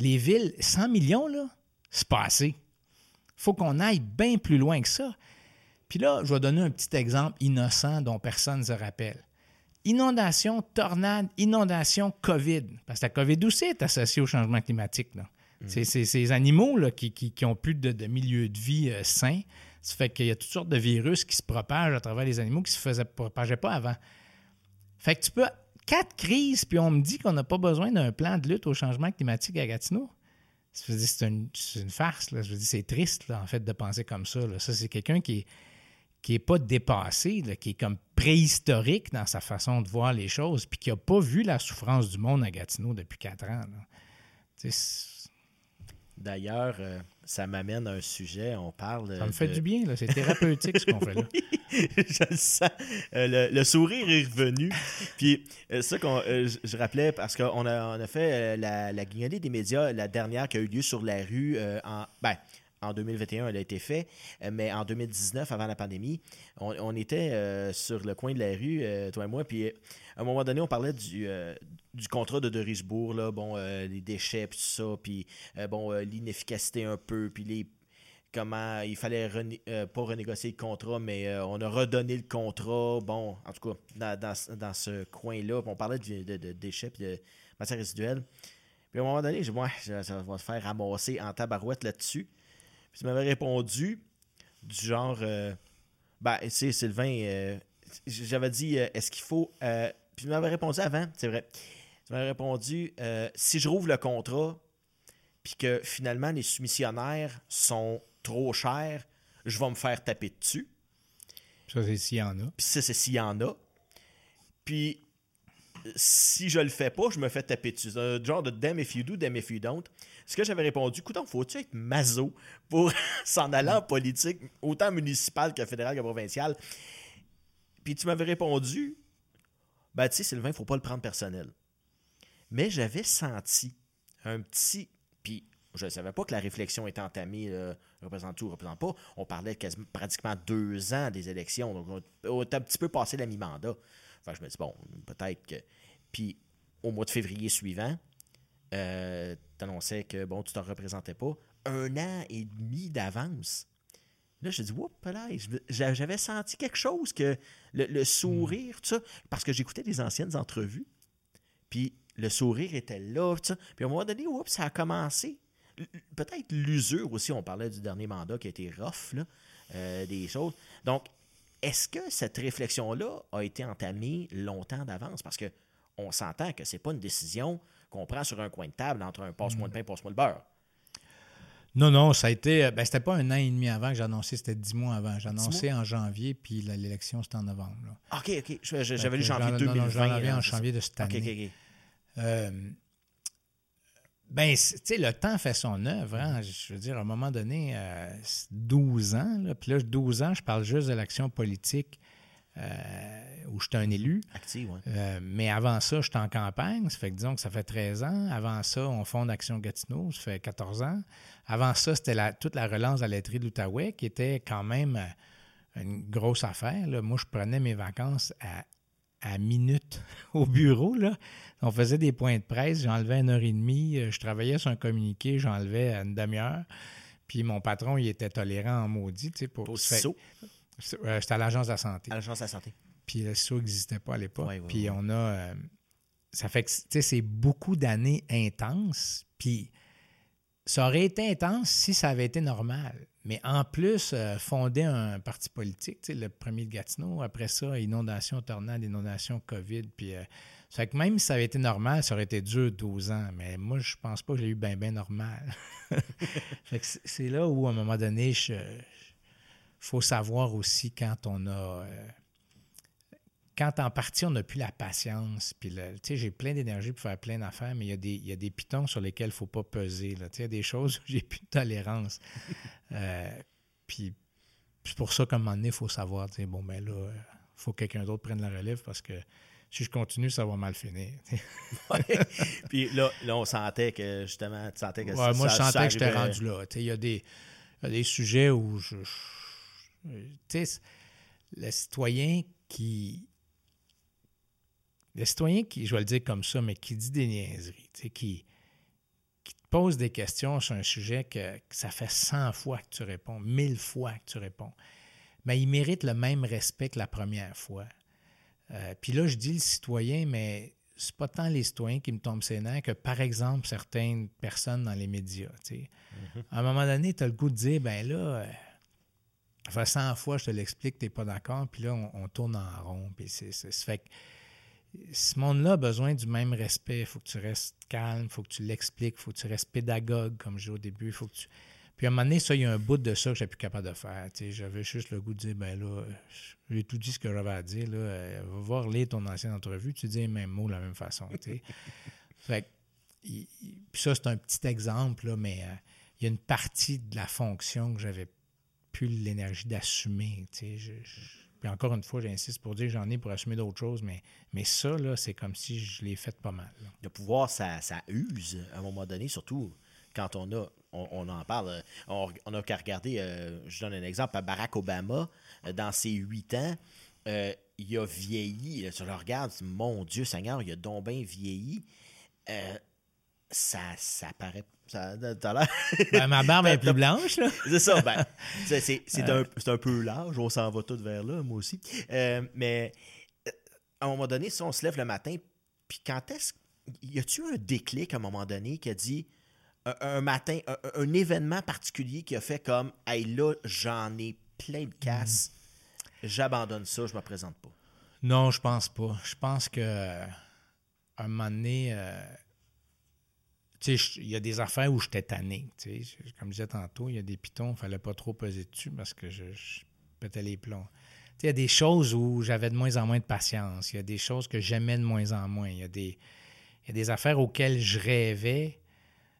Les villes, 100 millions, là, c'est pas assez. Il faut qu'on aille bien plus loin que ça. Puis là, je vais donner un petit exemple innocent dont personne ne se rappelle. Inondation, tornade, inondation, COVID. Parce que la COVID aussi est associée au changement climatique. Mm. C'est ces animaux là, qui n'ont plus de, milieu de vie euh, sain. Ça fait qu'il y a toutes sortes de virus qui se propagent à travers les animaux qui se faisaient propager pas avant. Fait que tu peux. Quatre crises, puis on me dit qu'on n'a pas besoin d'un plan de lutte au changement climatique à Gatineau. C'est une, farce. Là. Je veux dire, c'est triste, en fait, de penser comme ça. Ça, c'est quelqu'un qui est qui n'est pas dépassé, qui est comme préhistorique dans sa façon de voir les choses, puis qui n'a pas vu la souffrance du monde à Gatineau depuis quatre ans. D'ailleurs, euh, ça m'amène à un sujet, on parle... Ça me fait du bien, c'est thérapeutique ce qu'on fait là. je le sens. Euh, le, sourire est revenu. Puis, euh, ça qu'on je, rappelais, parce qu'on a, on a fait la, la guignolée des médias, la dernière qui a eu lieu sur la rue en... Ben, en 2021, elle a été faite, euh, mais en 2019, avant la pandémie, on, était euh, sur le coin de la rue, euh, toi et moi, puis à un moment donné, on parlait du, du contrat de Dorisbourg, là, bon, les déchets, puis tout ça, puis bon, l'inefficacité un peu, puis les comment il fallait pas renégocier le contrat, mais on a redonné le contrat, bon, en tout cas, dans, ce coin-là, on parlait de, déchets et de matières résiduelles. Puis à un moment donné, je, moi, ça va se faire ramasser en tabarouette là-dessus. Puis tu m'avais répondu du genre, euh, ben, tu sais, Sylvain, euh, j'avais dit, euh, est-ce qu'il faut. Puis tu m'avais répondu avant, c'est vrai. Tu m'avais répondu, si je rouvre le contrat, puis que finalement les soumissionnaires sont trop chers, je vais me faire taper dessus. Ça, c'est s'il y en a. Puis ça, c'est s'il y en a. Puis si je le fais pas, je me fais taper dessus. C'est un genre de damn if you do, damn if you don't. Ce que j'avais répondu, écoute, faut-tu être maso pour s'en aller en politique, autant municipale que fédérale que provinciale? Puis tu m'avais répondu, ben tu sais, Sylvain, il faut pas le prendre personnel. Mais j'avais senti un petit. Puis je ne savais pas que la réflexion était entamée, représente tout, représente pas. On parlait quasiment, pratiquement deux ans des élections. Donc, on, a un petit peu passé la mi-mandat. Enfin, je me dis, bon, peut-être que. Puis, au mois de février suivant, euh, tu annonçais que, bon, tu t'en représentais pas. Un an et demi d'avance. Là, je dis, oups, là, j'avais senti quelque chose, que le, sourire, tout ça, parce que j'écoutais des anciennes entrevues, puis le sourire était là, tout ça. Puis à un moment donné, oups, ça a commencé. Peut-être l'usure aussi, on parlait du dernier mandat qui a été rough, là, euh, des choses. Donc, est-ce que cette réflexion-là a été entamée longtemps d'avance? Parce que on s'entend que ce n'est pas une décision qu'on prend sur un coin de table entre un passe-moi le pain, passe-moi le beurre. Non, non, ça a été. Euh, ben, c'était pas un an et demi avant que j'ai annoncé, c'était dix mois avant. J'ai annoncé en janvier, puis l'élection, c'était en novembre. OK, OK. J'avais lu janvier 2020. Non, j'en avais en janvier de cette année. OK, OK, OK. Euh, ben, tu sais, le temps fait son œuvre. Hein? Je veux dire, à un moment donné, 12 euh, ans, puis là, 12 ans, je parle juste de l'action politique où j'étais un élu. Euh, mais avant ça, j'étais en campagne. Ça fait que disons que ça fait 13 ans. Avant ça, on fonde Action Gatineau. Ça fait 14 ans. Avant ça, c'était toute la relance à la laiterie de l'Outaouais qui était quand même une grosse affaire. Moi, je prenais mes vacances à, à minute au bureau. Là. On faisait des points de presse, j'enlevais une heure et demie, euh, je travaillais sur un communiqué, j'enlevais une demi-heure. Puis mon patron, il était tolérant en maudit. Tu sais, pour, pour C'était à l'Agence de la santé. À l'Agence de la santé. Puis le CISO n'existait pas à l'époque. puis on a. Euh, ça fait que, tu sais, c'est beaucoup d'années intenses. Puis ça aurait été intense si ça avait été normal. Mais en plus, euh, fonder un parti politique, le premier de Gatineau, après ça, inondation, tornade, inondation, COVID, puis ça fait que même si ça avait été normal, ça aurait été dur 12 ans. Mais moi, je pense pas que j'ai eu bien, bien normal. c'est là où, à un moment donné, il faut savoir aussi quand on a. Euh, quand en partie, on n'a plus la patience, puis j'ai plein d'énergie pour faire plein d'affaires, mais il y, a des, il y a des pitons sur lesquels il ne faut pas peser. Il y a des choses où j'ai plus de tolérance. Euh, puis c'est pour ça qu'à un moment donné, il faut savoir, bon, ben là, il faut que quelqu'un d'autre prenne la relève parce que si je continue, ça va mal finir. Puis là, là, on sentait que justement, tu sentais que ouais, Moi, je sentais que j'étais rendu là. Il y, a des, des sujets où je. Tu sais, le citoyen qui. Le citoyen qui, je vais le dire comme ça, mais qui dit des niaiseries, qui, qui te pose des questions sur un sujet que, que, ça fait 100 fois que tu réponds, 1000 fois que tu réponds, mais il mérite le même respect que la première fois. Euh, puis là, je dis le citoyen, mais c'est pas tant les citoyens qui me tombent ses nerfs que, par exemple, certaines personnes dans les médias. Mm-hmm. À un moment donné, tu as le goût de dire, ben là, euh, Ça fait 100 fois, je te l'explique, tu n'es pas d'accord, puis là, on, tourne en rond. Puis c'est, fait que ce monde-là a besoin du même respect. Il faut que tu restes calme, il faut que tu l'expliques, il faut que tu restes pédagogue, comme je dis au début. Faut que tu... Puis à un moment donné, ça, il y a un bout de ça que je plus capable de faire. J'avais juste le goût de dire, ben là, j'ai tout dit ce que j'avais à dire. Là. Euh, va voir lire ton ancienne entrevue, tu dis les mêmes mots de la même façon. fait puis ça, c'est un petit exemple, là, mais euh, il y a une partie de la fonction que j'avais plus l'énergie d'assumer. Puis encore une fois, j'insiste pour dire que j'en ai pour assumer d'autres choses, mais, mais ça, c'est comme si je l'ai fait pas mal. Le pouvoir, ça, ça use à un moment donné, surtout quand on a, on, en parle, on, a qu'à regarder, euh, je donne un exemple, à Barack Obama, euh, dans ses huit ans, euh, il a vieilli. tu le regardes, mon Dieu Seigneur, il a donc vieilli. Ça, ça paraît. Ça, ben, ma barbe est plus blanche, là. c'est ça, ben, c'est, un, un, peu large, on s'en va tout vers là, moi aussi. mais à un moment donné, si on se lève le matin, puis quand est-ce. Y a-tu un déclic à un moment donné qui a dit un, matin, un, événement particulier qui a fait comme Hey là, j'en ai plein de casse, j'abandonne ça, je me présente pas? Non, je pense pas. Je pense que un moment donné, euh, il y a des affaires où j'étais tanné. Comme je disais tantôt, il y a des pitons, il fallait pas trop peser dessus parce que je, pétais les plombs. Il y a des choses où j'avais de moins en moins de patience. Il y a des choses que j'aimais de moins en moins. Il y, a des, affaires auxquelles je rêvais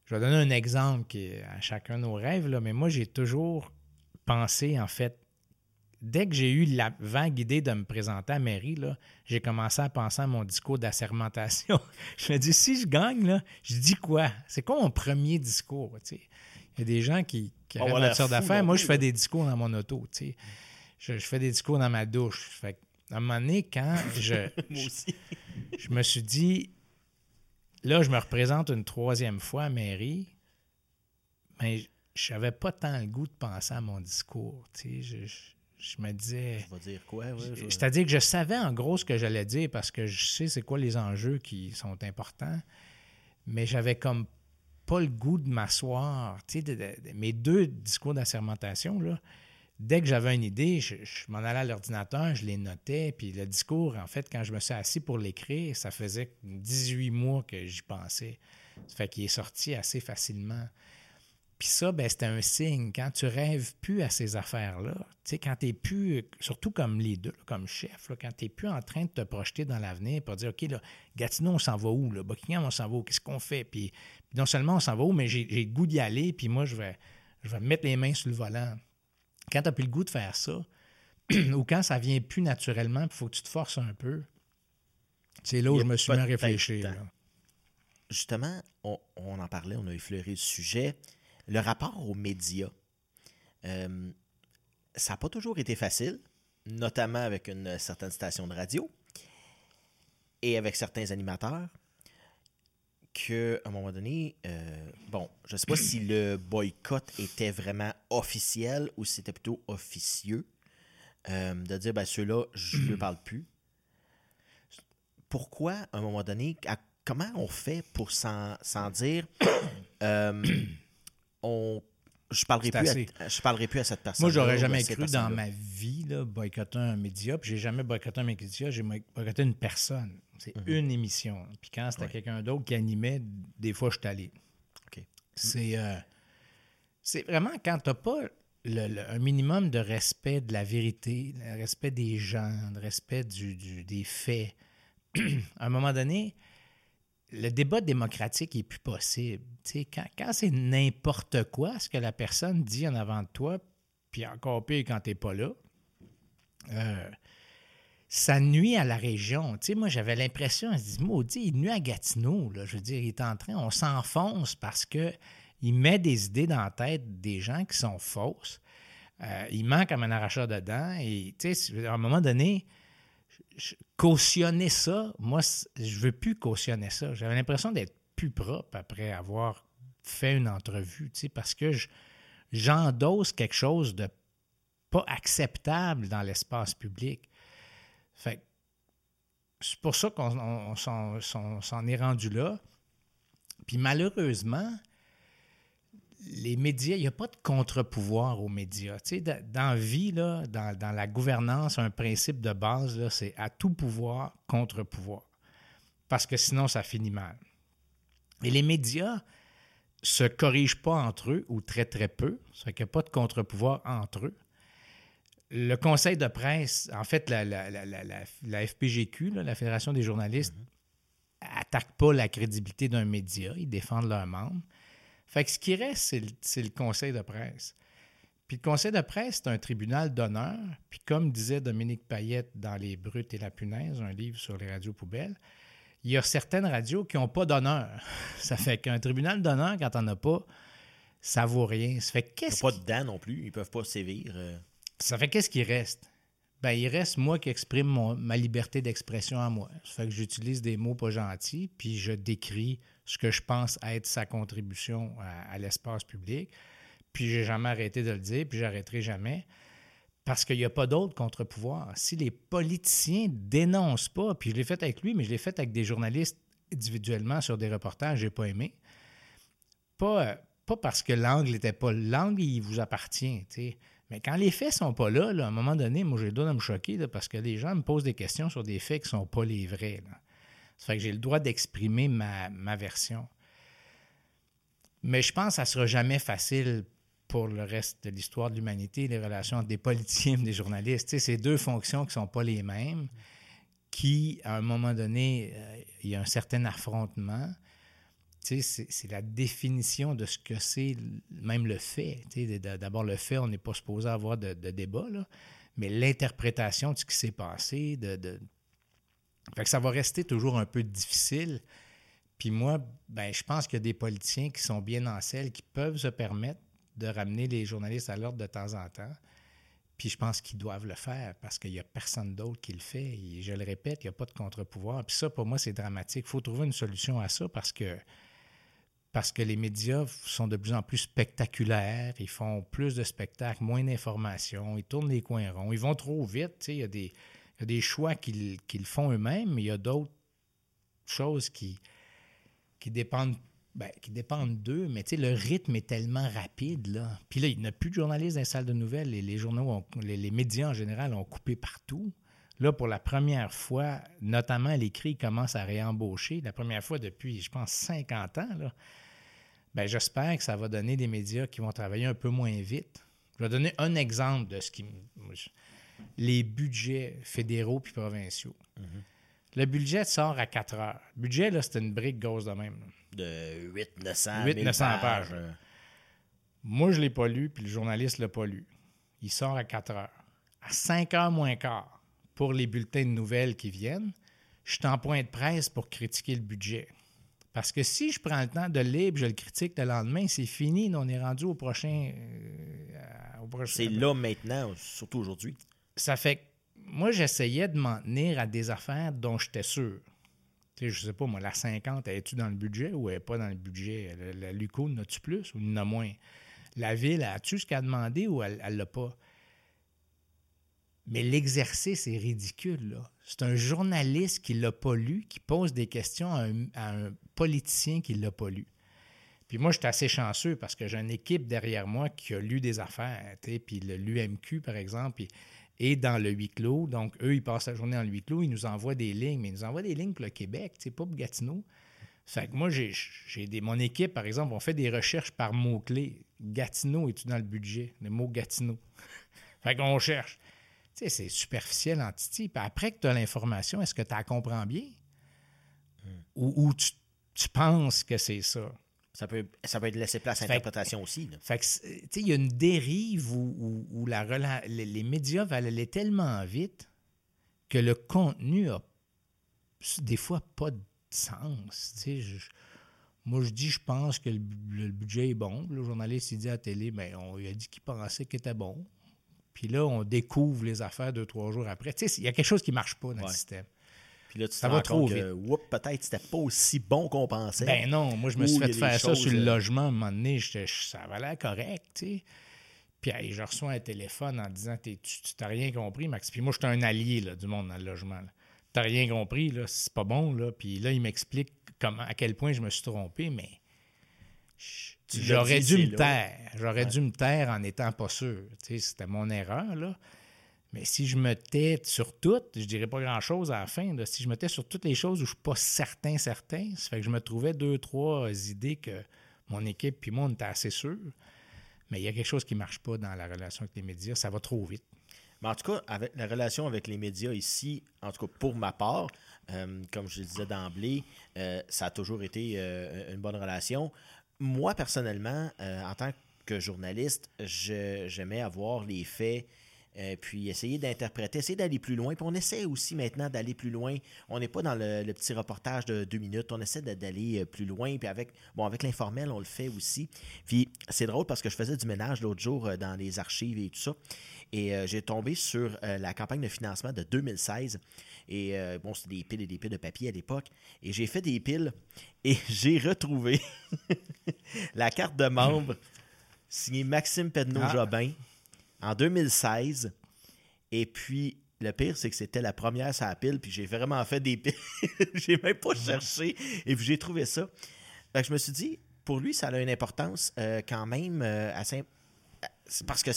je vais donner un exemple à chacun nos rêves, là, mais moi, j'ai toujours pensé, en fait, dès que j'ai eu la vague idée de me présenter à mairie, j'ai commencé à penser à mon discours d'assermentation. je me dis, si je gagne, là, je dis quoi? C'est quoi mon premier discours? Il y a des gens qui, qui la sorte d'affaires. Moi, je fais des discours dans mon auto. Je, je, fais des discours dans ma douche. Fait à un moment donné, quand je, je me suis dit, là, je me représente une troisième fois à mairie, mais je n'avais pas tant le goût de penser à mon discours. Je, me disais. Tu dire quoi? C'est-à-dire que je savais en gros ce que j'allais dire parce que je sais c'est quoi les enjeux qui sont importants, mais j'avais comme pas le goût de m'asseoir. mes deux discours d'assermentation, là, dès que j'avais une idée, je, m'en allais à l'ordinateur, je les notais, puis le discours, en fait, quand je me suis assis pour l'écrire, ça faisait 18 mois que j'y pensais. Ça fait qu'il est sorti assez facilement. Puis ça, ben, c'était un signe. Quand tu rêves plus à ces affaires-là, tu sais, quand tu n'es plus, surtout comme leader, comme chef, quand tu n'es plus en train de te projeter dans l'avenir pour dire, OK, là, Gatineau, on s'en va où? Là? Buckingham, on s'en va où? Qu'est-ce qu'on fait? Puis, non seulement on s'en va où, mais j'ai le goût d'y aller, puis moi, je vais, je vais mettre les mains sur le volant quand tu n'as plus le goût de faire ça, ou quand ça vient plus naturellement, il faut que tu te forces un peu, c'est là où je me suis mis à réfléchir. Justement, on, en parlait, on a effleuré le sujet. Le rapport aux médias, euh, ça n'a pas toujours été facile, notamment avec une certaine station de radio et avec certains animateurs qu'à un moment donné, euh, bon, je ne sais pas si le boycott était vraiment officiel ou si c'était plutôt officieux, euh, de dire, ben ceux-là, je ne parle plus. Pourquoi, à un moment donné, comment on fait pour s'en dire, on je parlerai, plus à, je parlerai plus à cette personne. Moi, j'aurais jamais cru dans ma vie là, boycotter un média. Puis j'ai jamais boycotté un média, j'ai boycotté une personne. C'est mhm. une émission. Puis quand c'était quelqu'un d'autre qui animait, des fois, je suis allé. C'est, euh, c'est vraiment quand tu n'as pas un minimum de respect de la vérité, le respect des gens, le respect du, des faits. à un moment donné, le débat démocratique n'est plus possible. quand, quand c'est n'importe quoi ce que la personne dit en avant de toi, puis encore pire quand tu n'es pas là, euh, ça nuit à la région. moi, j'avais l'impression, je dis, maudit, il nuit à Gatineau. Je veux dire, il est en train, on s'enfonce parce que il met des idées dans la tête des gens qui sont fausses. Euh, il manque comme un arracheur dedans. Et, à un moment donné, cautionner ça, moi, je veux plus cautionner ça. J'avais l'impression d'être plus propre après avoir fait une entrevue, parce que j'endosse quelque chose de pas acceptable dans l'espace public. Fait c'est pour ça qu'on s'en est rendu là. Puis malheureusement, les médias, il n'y a pas de contre-pouvoir aux médias. Tu sais, dans la vie, là, dans, dans, la gouvernance, un principe de base, c'est à tout pouvoir, contre-pouvoir. Parce que sinon, ça finit mal. Et les médias se corrigent pas entre eux, ou très, très peu. Ça qu'il n'y a pas de contre-pouvoir entre eux. Le conseil de presse, en fait, la, la, la, la FPGQ, la Fédération des journalistes, mm-hmm. attaque pas la crédibilité d'un média. Ils défendent leurs membres. Fait que ce qui reste, c'est le, conseil de presse. Puis le conseil de presse, c'est un tribunal d'honneur. Puis comme disait Dominique Payette dans Les Brutes et la Punaise, un livre sur les radios poubelles, il y a certaines radios qui n'ont pas d'honneur. Ça fait qu'un tribunal d'honneur, quand on as pas, ça vaut rien. Ça fait qu'est-ce pas de dents non plus, ils peuvent pas sévir. Euh. Ça fait qu'est-ce qui reste? Ben, il reste moi qui exprime ma liberté d'expression à moi. Ça fait que j'utilise des mots pas gentils, puis je décris ce que je pense être sa contribution à, l'espace public. Puis j'ai jamais arrêté de le dire, puis j'arrêterai jamais. Parce qu'il n'y a pas d'autre contre-pouvoir. Si les politiciens dénoncent pas, puis je l'ai fait avec lui, mais je l'ai fait avec des journalistes individuellement sur des reportages, j'ai pas aimé. Pas, pas parce que l'angle n'était pas l'angle, il vous appartient. Mais quand les faits sont pas là, à un moment donné, moi j'ai le droit de me choquer parce que les gens me posent des questions sur des faits qui sont pas les vrais. Ça fait que j'ai le droit d'exprimer ma, version. Mais je pense que ça ne sera jamais facile pour le reste de l'histoire de l'humanité, les relations entre des politiciens et des journalistes. Tu c'est deux fonctions qui ne sont pas les mêmes, qui, à un moment donné, euh, il y a un certain affrontement. C'est la définition de ce que c'est, même le fait. D'abord, le fait, on n'est pas supposé avoir de, débat, mais l'interprétation de ce qui s'est passé, de fait que ça va rester toujours un peu difficile. Puis moi, ben, je pense qu'il y a des politiciens qui sont bien en selle, qui peuvent se permettre de ramener les journalistes à l'ordre de temps en temps. Puis je pense qu'ils doivent le faire parce qu'il n'y a personne d'autre qui le fait. Et je le répète, il n'y a pas de contre-pouvoir. Puis ça, pour moi, c'est dramatique. Il faut trouver une solution à ça parce que, parce que les médias sont de plus en plus spectaculaires. Ils font plus de spectacles, moins d'informations. Ils tournent les coins ronds. Ils vont trop vite. Il y a des il y a des choix qu'ils font eux-mêmes, mais il y a d'autres choses qui, qui dépendent ben, qui dépendent d'eux, mais le rythme est tellement rapide. Là. Puis là, il n'y a plus de journalistes dans les salles de nouvelles. Les, journaux, les, médias en général ont coupé partout. Là, pour la première fois, notamment l'écrit commence à réembaucher. La première fois depuis, je pense, 50 ans. Là. Ben, j'espère que ça va donner des médias qui vont travailler un peu moins vite. Je vais donner un exemple de ce qui les budgets fédéraux puis provinciaux. Le budget sort à 4 heures. Le budget, là, c'est une brique grosse de même. De 8 900, 8 900 pages. Moi, je ne l'ai pas lu, puis le journaliste ne l'a pas lu. Il sort à 4 heures. À 5 heures moins quart, pour les bulletins de nouvelles qui viennent, je suis en point de presse pour critiquer le budget. Parce que si je prends le temps de lire je le critique le lendemain, c'est fini. On est rendu au prochain. Euh, prochain c'est là maintenant, surtout aujourd'hui ça fait que moi, j'essayais de m'en tenir à des affaires dont j'étais sûr. Tu sais, je sais pas, moi, la 50, es-tu dans le budget ou elle n'est pas dans le budget? La, Luco, n'as-tu plus ou n'a moins? La ville, as-tu ce qu'elle a demandé ou elle ne l'a pas? Mais l'exercice est ridicule. Là. C'est un journaliste qui ne l'a pas lu, qui pose des questions à un, politicien qui ne l'a pas lu. Puis moi, je suis assez chanceux parce que j'ai une équipe derrière moi qui a lu des affaires. Puis l'UMQ, par exemple, et dans le huis clos. Donc, eux, ils passent la journée en huis clos, ils nous envoient des lignes, mais ils nous envoient des lignes pour le Québec, c'est pas pour Gatineau. Fait que moi, j'ai, des, mon équipe, par exemple, on fait des recherches par mots-clés. Gatineau, es-tu dans le budget? Le mot Gatineau. fait qu'on cherche. Tu sais, c'est superficiel en titi. Puis après que tu as l'information, est-ce que tu la comprends bien? Hmm. Ou, tu, tu penses que c'est ça? Ça peut, ça peut être laissé place à l'interprétation aussi. Fait que, il y a une dérive où, la, les, médias vont aller tellement vite que le contenu a des fois pas de sens. moi, je dis, je pense que le, budget est bon. Le journaliste, il dit à la télé, mais ben, on, il a dit qu'il pensait qu'il était bon. Puis là, on découvre les affaires deux, trois jours après. Il y a quelque chose qui ne marche pas dans le système. Puis là, tu ça va trop vite. peut-être c'était pas aussi bon qu'on pensait. Ben non, moi, je me suis fait faire ça sur le euh, logement à un moment donné. Ça avait l'air correct, tu sais. Puis je reçois un téléphone en disant Tu t'as rien compris, Max. Puis moi, j'étais un allié là, du monde dans le logement. T'as rien compris, là, c'est pas bon. Là. Puis là, il m'explique comment, à quel point je me suis trompé, mais J'aurais dû me taire. J'aurais dû me taire en n'étant pas sûr. C'était mon erreur, là. Mais si je me tais sur toutes, je dirais pas grand-chose à la fin. Si je me tais sur toutes les choses où je suis pas certain, certain, ça fait que je me trouvais deux, trois idées que mon équipe puis moi, on était assez sûr. Mais il y a quelque chose qui marche pas dans la relation avec les médias. Ça va trop vite. Mais en tout cas, avec la relation avec les médias ici, en tout cas pour ma part, euh, comme je le disais d'emblée, euh, ça a toujours été euh, une bonne relation. Moi, personnellement, en tant que journaliste, j'aimais avoir les faits euh, puis essayer d'interpréter, essayer d'aller plus loin. Puis on essaie aussi maintenant d'aller plus loin. On n'est pas dans le, petit reportage de deux minutes. On essaie d'aller euh, plus loin. Puis avec, bon, avec l'informel, on le fait aussi. Puis c'est drôle parce que je faisais du ménage l'autre jour euh, dans les archives et tout ça. Et j'ai tombé sur la campagne de financement de 2016. Et bon, c'était des piles et des piles de papier à l'époque. Et j'ai fait des piles et j'ai retrouvé la carte de membre signée Maxime Pedneau-Jobin. En 2016. Et puis, le pire, c'est que c'était la première sur la pile, puis j'ai vraiment fait des piles. j'ai même pas cherché, et puis j'ai trouvé ça. Fait je me suis dit, pour lui, ça a une importance euh, quand même euh, assez. Parce que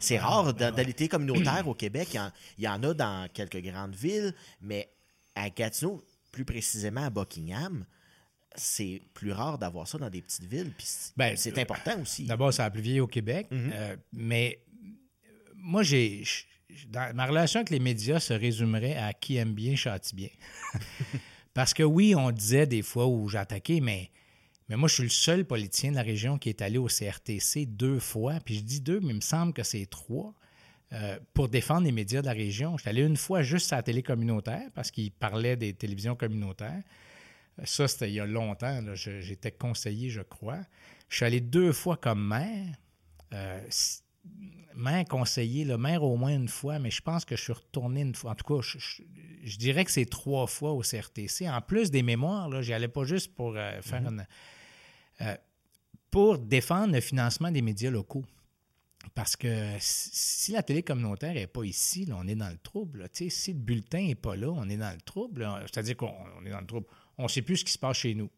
c'est rare dans, l'été communautaire au Québec. Il y, en, a dans quelques grandes villes, mais à Gatineau, plus précisément à Buckingham, c'est plus rare d'avoir ça dans des petites villes. Puis c'est ben, important aussi. D'abord, ça a plus vieilli au Québec, mm-hmm. euh, mais moi, j'ai. ma relation avec les médias se résumerait à qui aime bien châtie bien. Parce que oui, on disait des fois où j'attaquais, mais, mais moi, je suis le seul politicien de la région qui est allé au CRTC deux fois. Puis je dis deux, mais il me semble que c'est trois. Euh, pour défendre les médias de la région. Je suis allé une fois juste à la télé communautaire parce qu'il parlait des télévisions communautaires. Ça, c'était il y a longtemps. J'étais conseiller, je crois. Je suis allé deux fois comme maire. Euh, maire conseiller, le maire au moins une fois, mais je pense que je suis retourné une fois. En tout cas, je, dirais que c'est trois fois au CRTC. En plus des mémoires, j'y allais pas juste pour euh, faire mhm. une. Euh, pour défendre le financement des médias locaux. Parce que si la télé communautaire n'est pas ici, on est dans le trouble. Si le bulletin n'est pas là, on est dans le trouble. C'est-à-dire qu'on est dans le trouble. On ne sait plus ce qui se passe chez nous.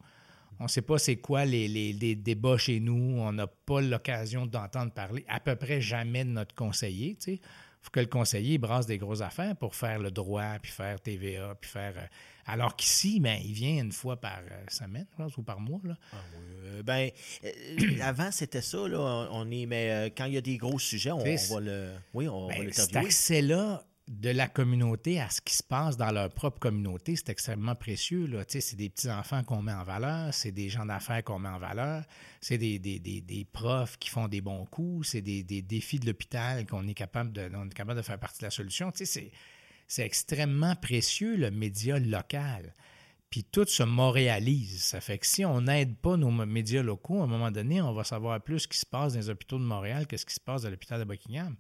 On ne sait pas c'est quoi les, débats chez nous. On n'a pas l'occasion d'entendre parler à peu près jamais de notre conseiller. Il faut que le conseiller brasse des grosses affaires pour faire le droit, puis faire TVA, puis faire. Euh, alors qu'ici, ben, il vient une fois par euh, semaine, ou par mois. Là. Ah euh, ben, avant, c'était ça. Là, on est, mais quand il y a des gros sujets, on, va le. Oui, on va ben, Cet accès-là, de la communauté à ce qui se passe dans leur propre communauté, c'est extrêmement précieux. C'est des petits-enfants qu'on met en valeur, c'est des gens d'affaires qu'on met en valeur, c'est des, profs qui font des bons coups, c'est des, défis de l'hôpital qu'on est, capable de, capable de faire partie de la solution. C'est extrêmement précieux, le média local. Puis tout se montréalise. Ça fait que si on n'aide pas nos médias locaux, à un moment donné, on va savoir plus ce qui se passe dans les hôpitaux de Montréal que ce qui se passe dans l'hôpital de Buckingham.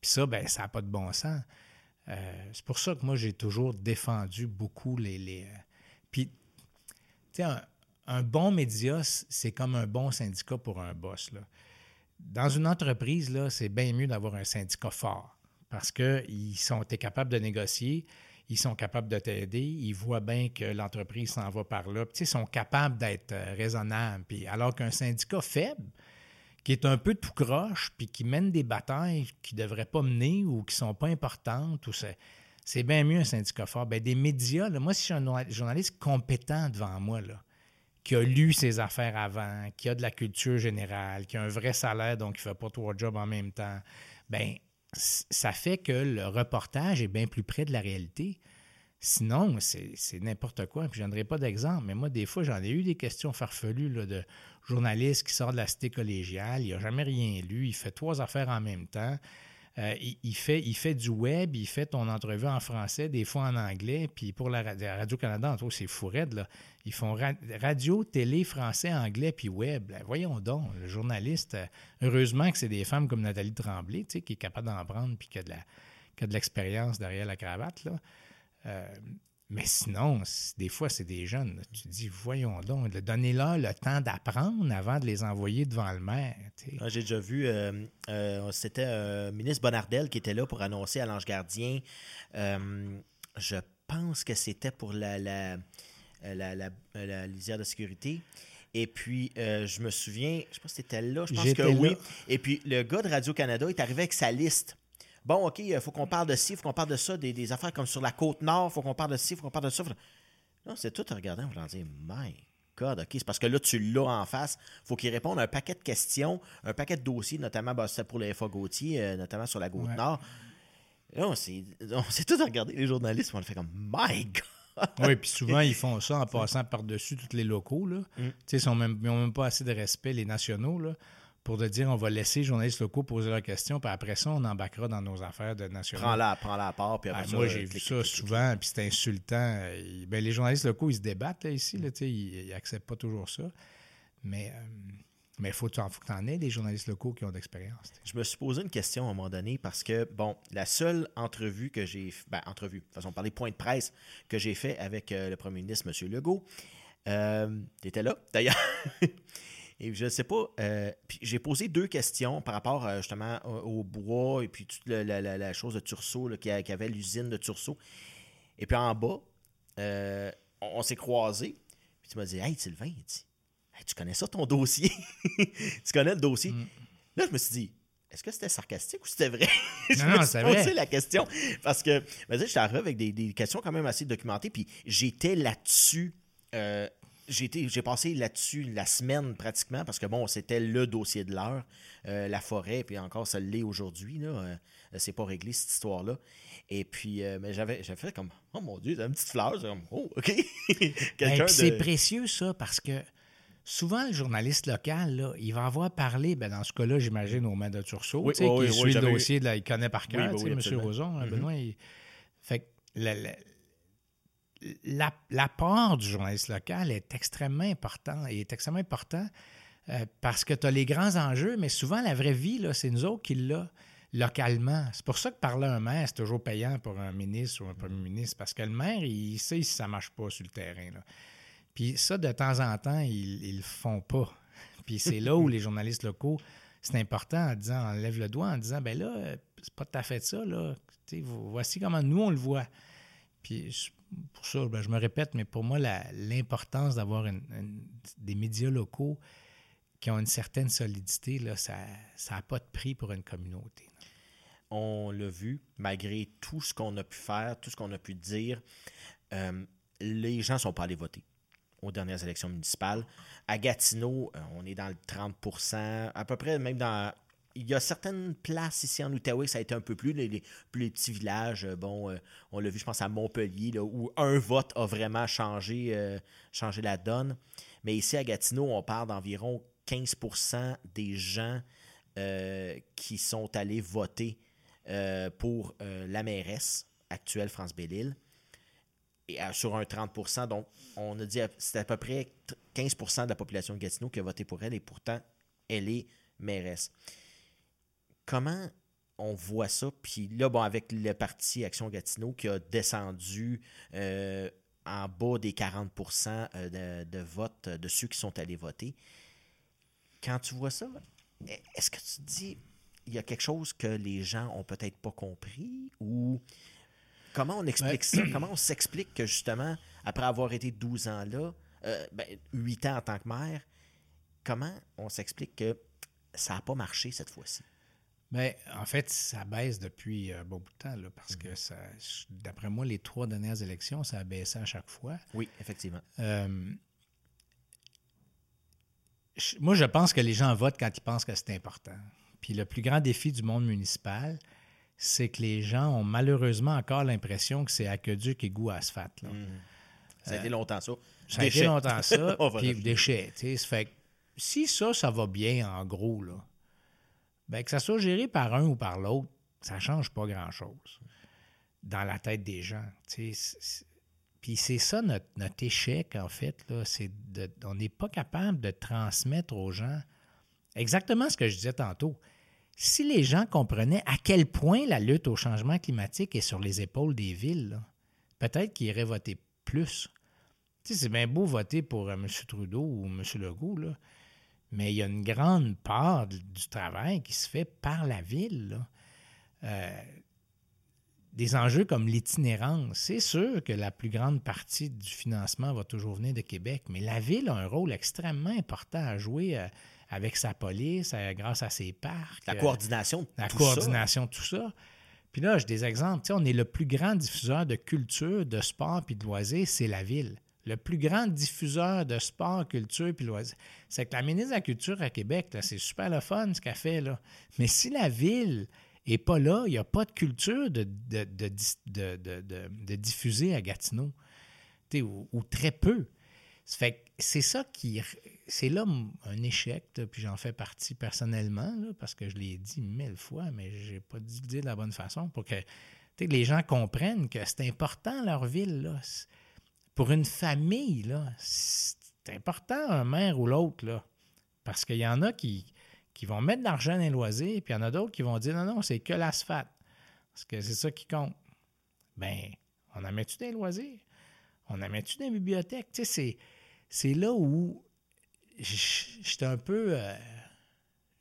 Puis ça, ben, ça n'a pas de bon sens. Euh, c'est pour ça que moi, j'ai toujours défendu beaucoup les. euh, Puis, tu sais, un, bon média, c'est comme un bon syndicat pour un boss. Dans une entreprise, là, c'est bien mieux d'avoir un syndicat fort parce qu'ils sont capables de négocier, ils sont capables de t'aider, ils voient bien que l'entreprise s'en va par là, puis, ils sont capables d'être euh, raisonnables. Puis, alors qu'un syndicat faible, qui est un peu tout croche, puis qui mène des batailles qui ne devraient pas mener ou qui ne sont pas importantes, ou c'est, bien mieux un syndicat fort. Ben, des médias, moi, si suis un journaliste compétent devant moi, là, qui a lu ses affaires avant, qui a de la culture générale, qui a un vrai salaire, donc qui ne fait pas trois jobs en même temps, ben ça fait que le reportage est bien plus près de la réalité. Sinon, c'est n'importe quoi. Puis je ne donnerai pas d'exemple, mais moi, des fois, j'en ai eu des questions farfelues de journalistes qui sortent de la cité collégiale. Il n'a jamais rien lu. Il fait trois affaires en même temps. Euh, il, fait, du web, il fait ton entrevue en français, des fois en anglais. Puis pour la, Radio-Canada, en c'est fou là. Ils font radio, télé, français, anglais, puis web. Ben, voyons donc, le journaliste, euh, heureusement que c'est des femmes comme Nathalie Tremblay, qui est capable d'en prendre, puis qui a de l'expérience derrière la cravate. Euh, mais sinon, des fois, c'est des jeunes. Tu te dis, voyons donc, donnez-leur le temps d'apprendre avant de les envoyer devant le maire. Ah, j'ai déjà vu, euh, euh, c'était un ministre Bonardel qui était là pour annoncer à l'Ange Gardien. je pense que c'était pour la, la, la, lisière de sécurité. Et puis, euh, je me souviens, je sais pas si c'était là, je pense que oui. Et puis, le gars de Radio-Canada est arrivé avec sa liste. Bon, OK, il faut qu'on parle de ci, il faut qu'on parle de ça, des, affaires comme sur la côte nord, il faut qu'on parle de ci, il faut qu'on parle de ça. Non, c'est tout en regardant, on va dire, my God, OK, c'est parce que là, tu l'as en face. faut qu'il réponde à un paquet de questions, un paquet de dossiers, notamment, bah, pour les FA Gauthier, euh, notamment sur la côte nord. Là, on s'est tout regardé, les journalistes, on le fait comme, my God! oui, puis souvent, ils font ça en passant par-dessus tous les locaux. Là. Mm. Ils n'ont même, même, pas assez de respect, les nationaux, là, pour de dire on va laisser les journalistes locaux poser leurs questions, puis après ça, on embarquera dans nos affaires de nationaux. Prends-la prends -la à part, puis après ah, Moi, j'ai vu ça souvent, puis c'est insultant. Ben, les journalistes locaux, ils se débattent là, ici, là, ils n'acceptent pas toujours ça. Mais. Euh, mais il faut, que tu en aies des journalistes locaux qui ont d'expérience. Je me suis posé une question à un moment donné parce que, bon, la seule entrevue que j'ai. Ben, entrevue, de façon, parler point de presse que j'ai fait avec euh, le premier ministre, M. Legault, euh, tu étais là, d'ailleurs. et je ne sais pas. Euh, puis j'ai posé deux questions par rapport justement au, bois et puis toute la, chose de Turceau, qui, avait l'usine de Turceau. Et puis en bas, on, s'est croisés. Puis tu m'as dit Hey, Sylvain, tu connais ça, ton dossier? tu connais le dossier? Mm. Là, je me suis dit, est-ce que c'était sarcastique ou c'était vrai? je me suis posé la question. Parce que, je suis arrivé avec des, questions quand même assez documentées, puis j'étais là-dessus. Euh, j'ai passé là-dessus la semaine pratiquement parce que bon, c'était le dossier de l'heure, euh, la forêt, puis encore ça l'est aujourd'hui. Là, euh, c'est pas réglé cette histoire-là. Et puis, mais j'avais fait comme Oh mon Dieu, une petite fleur, comme Oh, OK. Ben, c'est précieux ça parce que souvent, le journaliste local, là, il va avoir parlé, ben, dans ce cas-là, j'imagine, au maître de Tursault, qui suit le dossier, là, il connaît par cœur, M. Roson, hein, mm-hmm. Benoît. Fait que l'apport du journaliste local est extrêmement important et est extrêmement important euh, parce que tu as les grands enjeux, mais souvent, la vraie vie, c'est nous autres qui l'a localement. C'est pour ça que parler à un maire, c'est toujours payant pour un ministre ou un premier ministre, parce que le maire, il sait si ça ne marche pas sur le terrain. Puis ça, de temps en temps, ils ne le font pas. Puis c'est là où les journalistes locaux, c'est important en disant, on lève le doigt en disant, ben là, c'est pas tout à fait ça, là. voici comment nous, on le voit. Puis pour ça, ben, je me répète, mais pour moi, l'importance d'avoir des médias locaux qui ont une certaine solidité, là, ça n'a pas de prix pour une communauté. On l'a vu, malgré tout ce qu'on a pu faire, tout ce qu'on a pu dire, euh, les gens ne sont pas allés voter aux dernières élections municipales. À Gatineau, euh, on est dans le 30% à peu près même dans il y a certaines places ici en Outaouais, ça a été un peu plus, les, plus petits villages. Euh, bon, euh, on l'a vu, je pense, à Montpellier, où un vote a vraiment changé, changé la donne. Mais ici, à Gatineau, on parle d'environ 15% des gens qui sont allés voter pour la mairesse actuelle, France Bellil et sur un 30% Donc, on a dit c'est à peu près 15% de la population de Gatineau qui a voté pour elle et pourtant, elle est mairesse. Comment on voit ça? Puis là, bon, avec le parti Action Gatineau qui a descendu euh, en bas des 40 euh, de, de vote de ceux qui sont allés voter. Quand tu vois ça, est-ce que tu te dis il y a quelque chose que les gens ont peut-être pas compris? Ou Comment on explique ça? Comment on s'explique que justement, après avoir été 12 ans là, euh, ben, 8 ans en tant que mère, comment on s'explique que ça n'a pas marché cette fois-ci? Bien, en fait, ça baisse depuis un bon bout de temps, là, parce que ça, d'après moi, les trois dernières élections, ça a baissé à chaque fois. Oui, effectivement. Euh, moi, je pense que les gens votent quand ils pensent que c'est important. Puis le plus grand défi du monde municipal, c'est que les gens ont malheureusement encore l'impression que c'est aqueduc et goût asphalte. Là. Mmh. Ça a été longtemps ça. Ça a été longtemps ça, puis déchets. Fait si ça, ça va bien, en gros, là, ben, que ça soit géré par un ou par l'autre, ça ne change pas grand-chose dans la tête des gens. Puis c'est ça notre, échec, en fait. Là, de, on n'est pas capable de transmettre aux gens exactement ce que je disais tantôt si les gens comprenaient à quel point la lutte au changement climatique est sur les épaules des villes, peut-être qu'ils iraient voter plus. c'est bien beau voter pour euh, M. Trudeau ou M. Legault, mais il y a une grande part du travail qui se fait par la ville. Euh, des enjeux comme l'itinérance, c'est sûr que la plus grande partie du financement va toujours venir de Québec, mais la ville a un rôle extrêmement important à jouer euh, avec sa police, euh, grâce à ses parcs. La coordination de La tout coordination de tout ça. Puis là, j'ai des exemples. On est le plus grand diffuseur de culture, de sport puis de loisirs, c'est la ville. Le plus grand diffuseur de sport, culture puis loisirs. C'est que la ministre de la Culture à Québec, c'est super le fun ce qu'elle fait. Mais si la ville n'est pas là, il n'y a pas de culture de, diffuser à Gatineau. Ou, très peu. C'est ça qui. C'est là un échec, puis j'en fais partie personnellement, parce que je l'ai dit mille fois, mais j'ai pas dit de la bonne façon pour que les gens comprennent que c'est important leur ville. Là. Pour une famille, là, c'est important un maire ou l'autre, là. Parce qu'il y en a qui, qui vont mettre de l'argent dans les loisirs, puis il y en a d'autres qui vont dire non, non, c'est que l'asphalte. Parce que c'est ça qui compte. Ben, on en met-tu des loisirs? On en met-tu les bibliothèques? Tu sais, c'est là où j'étais un peu. Euh,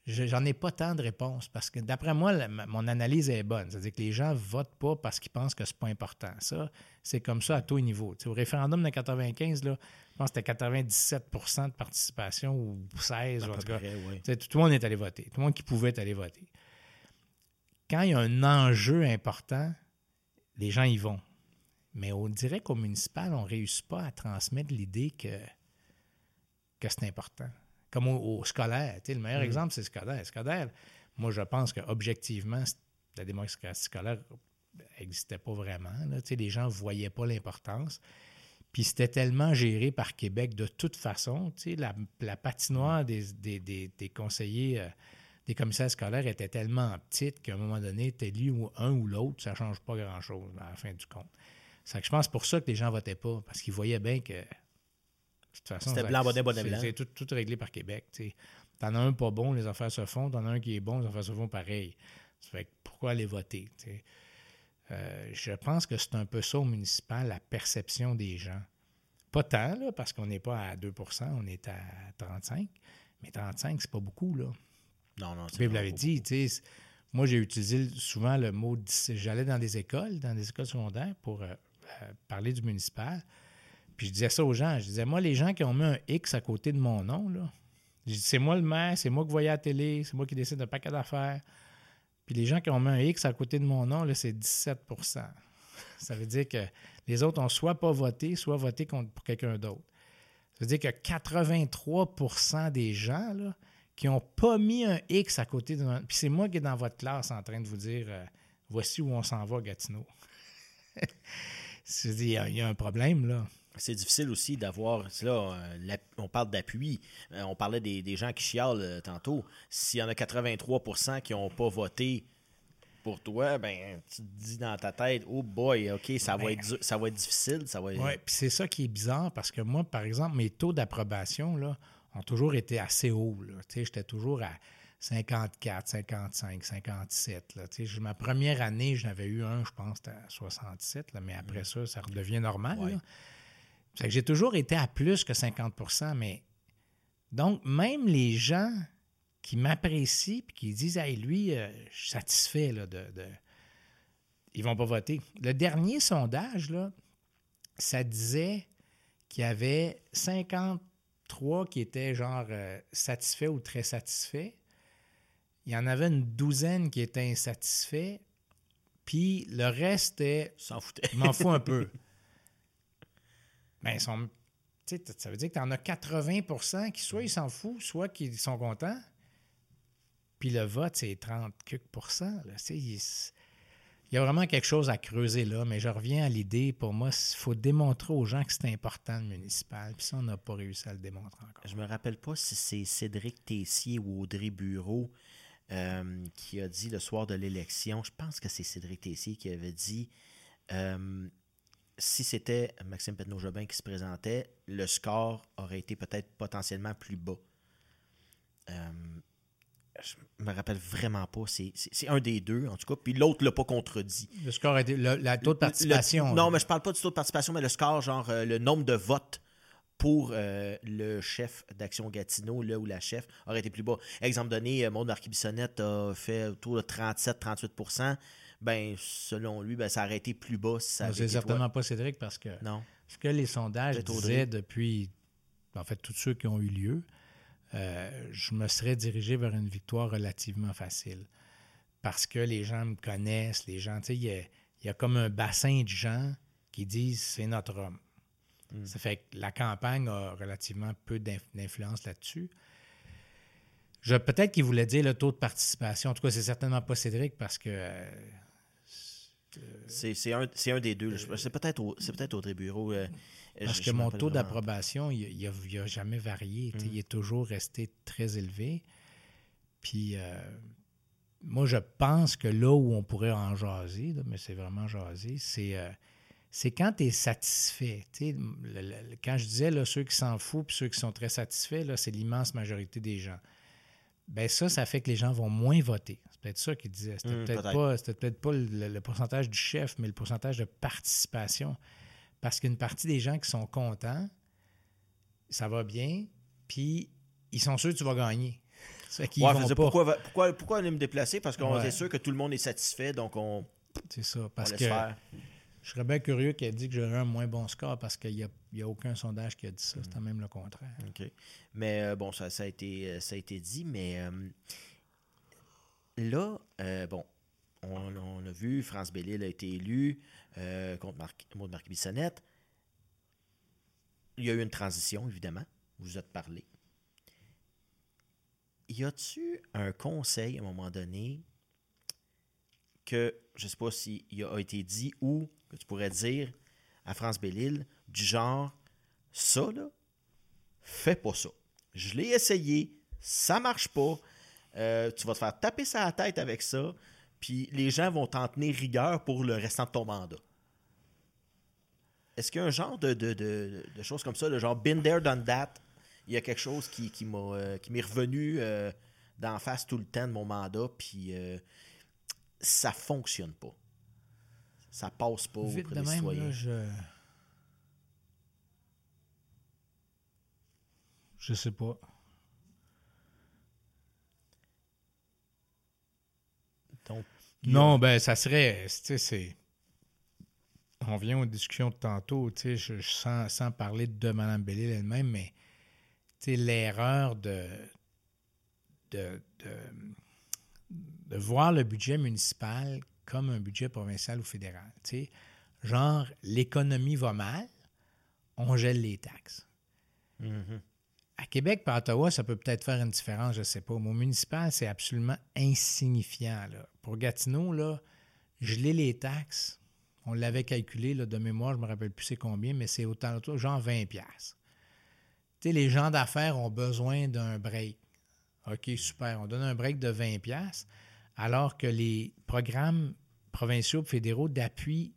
J'en ai pas tant de réponses parce que d'après moi, la, mon analyse est bonne. C'est-à-dire que les gens votent pas parce qu'ils pensent que c'est pas important. Ça, c'est comme ça à tous les niveaux. au référendum de 95, là, je pense que c'était 97% de participation ou 16 en tout cas. Près, Tout le monde est allé voter. Tout le monde qui pouvait aller voter. Quand il y a un enjeu important, les gens y vont. Mais on dirait qu'au municipal, on ne réussit pas à transmettre l'idée que, que c'est important comme au, scolaire. le meilleur mm. exemple, c'est scolaire. Scolaire, moi, je pense qu'objectivement, la démocratie scolaire n'existait pas vraiment. Là. Les gens ne voyaient pas l'importance. Puis c'était tellement géré par Québec de toute façon. La, la patinoire des, des, conseillers, euh, des commissaires scolaires était tellement petite qu'à un moment donné, tu lu ou un ou l'autre, ça ne change pas grand-chose à la fin du compte. C'est que je pense pour ça que les gens ne votaient pas, parce qu'ils voyaient bien que c'était blanc, bonnet, bonnet, blanc. C'est tout, réglé par Québec. T'en as un pas bon, les affaires se font. T'en as un qui est bon, les affaires se font pareil. fait pourquoi aller voter? Euh, je pense que c'est un peu ça au municipal, la perception des gens. Pas tant, là, parce qu'on n'est pas à 2% on est à 35 mais 35 c'est pas beaucoup. Là. Non, non, c'est Vous l'avez dit, moi, j'ai utilisé souvent le mot. J'allais dans des écoles, dans des écoles secondaires pour euh, euh, parler du municipal. Puis je disais ça aux gens. Je disais, moi, les gens qui ont mis un X à côté de mon nom, là, je dis, c'est moi le maire, c'est moi qui voyais à la télé, c'est moi qui décide d'un paquet d'affaires. Puis les gens qui ont mis un X à côté de mon nom, là, c'est 17% Ça veut dire que les autres ont soit pas voté, soit voté pour quelqu'un d'autre. Ça veut dire que 83% des gens là, qui n'ont pas mis un X à côté de mon Puis c'est moi qui est dans votre classe en train de vous dire euh, voici où on s'en va, Gatineau. il y a un problème, là c'est difficile aussi d'avoir. Là, euh, on parle d'appui. Euh, on parlait des, gens qui chialent euh, tantôt. S'il y en a 83% qui n'ont pas voté pour toi, ben tu te dis dans ta tête, oh boy, ok, ça va ben, être ça va être difficile, ça va. Oui, puis c'est ça qui est bizarre parce que moi, par exemple, mes taux d'approbation là ont toujours été assez hauts. j'étais toujours à 54, 55, 57. Là. ma première année, j'en avais eu un, je pense, à 67, là, mais après mm. ça, ça redevient normal que j'ai toujours été à plus que 50% mais donc, même les gens qui m'apprécient et qui disent Hey, lui, euh, je suis satisfait là, de, de, Ils vont pas voter. Le dernier sondage, là, ça disait qu'il y avait 53 qui étaient genre euh, satisfaits ou très satisfaits. Il y en avait une douzaine qui étaient insatisfaits. Puis le reste est. S'en foutait. m'en fous un peu. Sont, ça veut dire que tu en as 80% qui soit ils s'en foutent, soit qu'ils sont contents. Puis le vote, c'est 30% il, y a vraiment quelque chose à creuser là, mais je reviens à l'idée, pour moi, il faut démontrer aux gens que c'est important le municipal. Puis ça, on n'a pas réussi à le démontrer encore. Je me rappelle pas si c'est Cédric Tessier ou Audrey Bureau euh, qui a dit le soir de l'élection, je pense que c'est Cédric Tessier qui avait dit euh, si c'était Maxime Petno-Jobin qui se présentait, le score aurait été peut-être potentiellement plus bas. Euh, je me rappelle vraiment pas. C'est un des deux, en tout cas. Puis l'autre l'a pas contredit. Le score, été, la taux de participation. non, mais je parle pas du taux de participation, mais le score, genre euh, le nombre de votes pour euh, le chef d'Action Gatineau, là où la chef, aurait été plus bas. Exemple donné, Maud Marquis-Bissonnette a fait autour de 37-38 Ben, selon lui, ben, ça aurait été plus bas si ça avait C'est certainement pas Cédric parce que Non. ce que les sondages disaient depuis, en fait, tous ceux qui ont eu lieu, euh, je me serais dirigé vers une victoire relativement facile. Parce que les gens me connaissent, les gens, tu sais, il y a, il y a comme un bassin de gens qui disent c'est notre homme. Mm. Ça fait que la campagne a relativement peu d'inf- d'influence là-dessus. Peut-être qu'il voulait dire le taux de participation. En tout cas, c'est certainement pas Cédric parce que euh, C'est c'est un, des deux. Je- C'est peut-être au- Bureau. euh, Parce je- que je mon taux d'approbation, il n'a jamais varié. Mm. Il est toujours resté très élevé. Puis, euh, moi, je pense que là où on pourrait en jaser, là, mais c'est vraiment jaser, c'est euh, c'est quand tu es satisfait. Le- le- quand je disais là, ceux qui s'en foutent puis ceux qui sont très satisfaits, là, c'est l'immense majorité des gens. Ben ça, ça fait que les gens vont moins voter. C'est peut-être ça qu'il disait. C'était Mm, peut-être pas, c'était peut-être pas le, le pourcentage du chef, mais le pourcentage de participation. Parce qu'une partie des gens qui sont contents, ça va bien, puis ils sont sûrs que tu vas gagner. Ouais, vont pas. pourquoi, pourquoi, pourquoi aller me déplacer? Parce qu'on Ouais. est sûr que tout le monde est satisfait, donc on, C'est ça. Parce que faire. je serais bien curieux qu'elle dise que j'aurais un moins bon score parce qu'il n'y a, y a aucun sondage qui a dit ça. C'est même le contraire. OK. Mais euh, bon, ça, ça, a été, euh, ça a été dit, mais euh, là, euh, bon, on, a vu, France Bellil a été élu euh, contre Marc, Maud Marc-Bissonnette. Il y a eu une transition, évidemment. Vous êtes parlé. Y a-tu un conseil à un moment donné que, je sais pas s'il a été dit ou que tu pourrais dire à France Bellil, du genre, ça, là, fais pas ça. Je l'ai essayé, ça marche pas. Euh, tu vas te faire taper ça à la tête avec ça, puis les gens vont t'en tenir rigueur pour le restant de ton mandat. Est-ce qu'il y a un genre de, de, de- de choses comme ça, le genre been there, done that? Il y a quelque chose qui, qui m'a, euh, qui m'est revenu euh, d'en face tout le temps de mon mandat, puis euh, ça fonctionne pas. Ça passe pas Vite auprès de des même, citoyens. là, je. Je sais pas. Donc, a- Non, ben, ça serait. C'est. On vient aux discussions de tantôt, je, je- sans, sans parler de Mme Bellil elle-même, mais l'erreur de, de, de, de voir le budget municipal comme un budget provincial ou fédéral. Genre, l'économie va mal, on gèle les taxes. Mhm. À Québec à Ottawa, ça peut peut-être faire une différence, je ne sais pas. Au municipal, c'est absolument insignifiant. Pour Gatineau, là, geler les taxes, on l'avait calculé là, de mémoire, je ne me rappelle plus c'est combien, mais c'est autant, genre 20 pièces. Tu sais, les gens d'affaires ont besoin d'un break. OK, super. On donne un break de 20 pièces, alors que les programmes provinciaux et fédéraux d'appui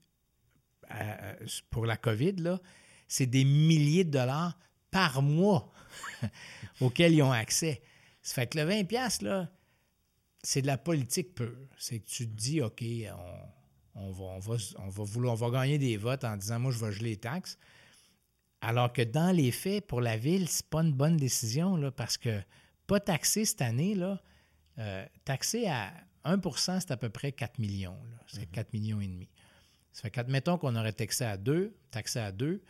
euh, pour la COVID, c'est des milliers de dollars par mois auxquels ils ont accès. Ça fait que le 20$, piastres, là, c'est de la politique pure. C'est que tu te dis, OK, on, on va, on, va, on, va vouloir, on va gagner des votes en disant, moi, je vais geler les taxes. Alors que dans les faits, pour la ville, c'est pas une bonne décision, là, parce que pas taxer cette année, là, euh, taxer à 1% c'est à peu près 4 millions. C'est 4 millions et demi. Ça fait qu'admettons qu'on aurait taxé à 2, taxé à 2,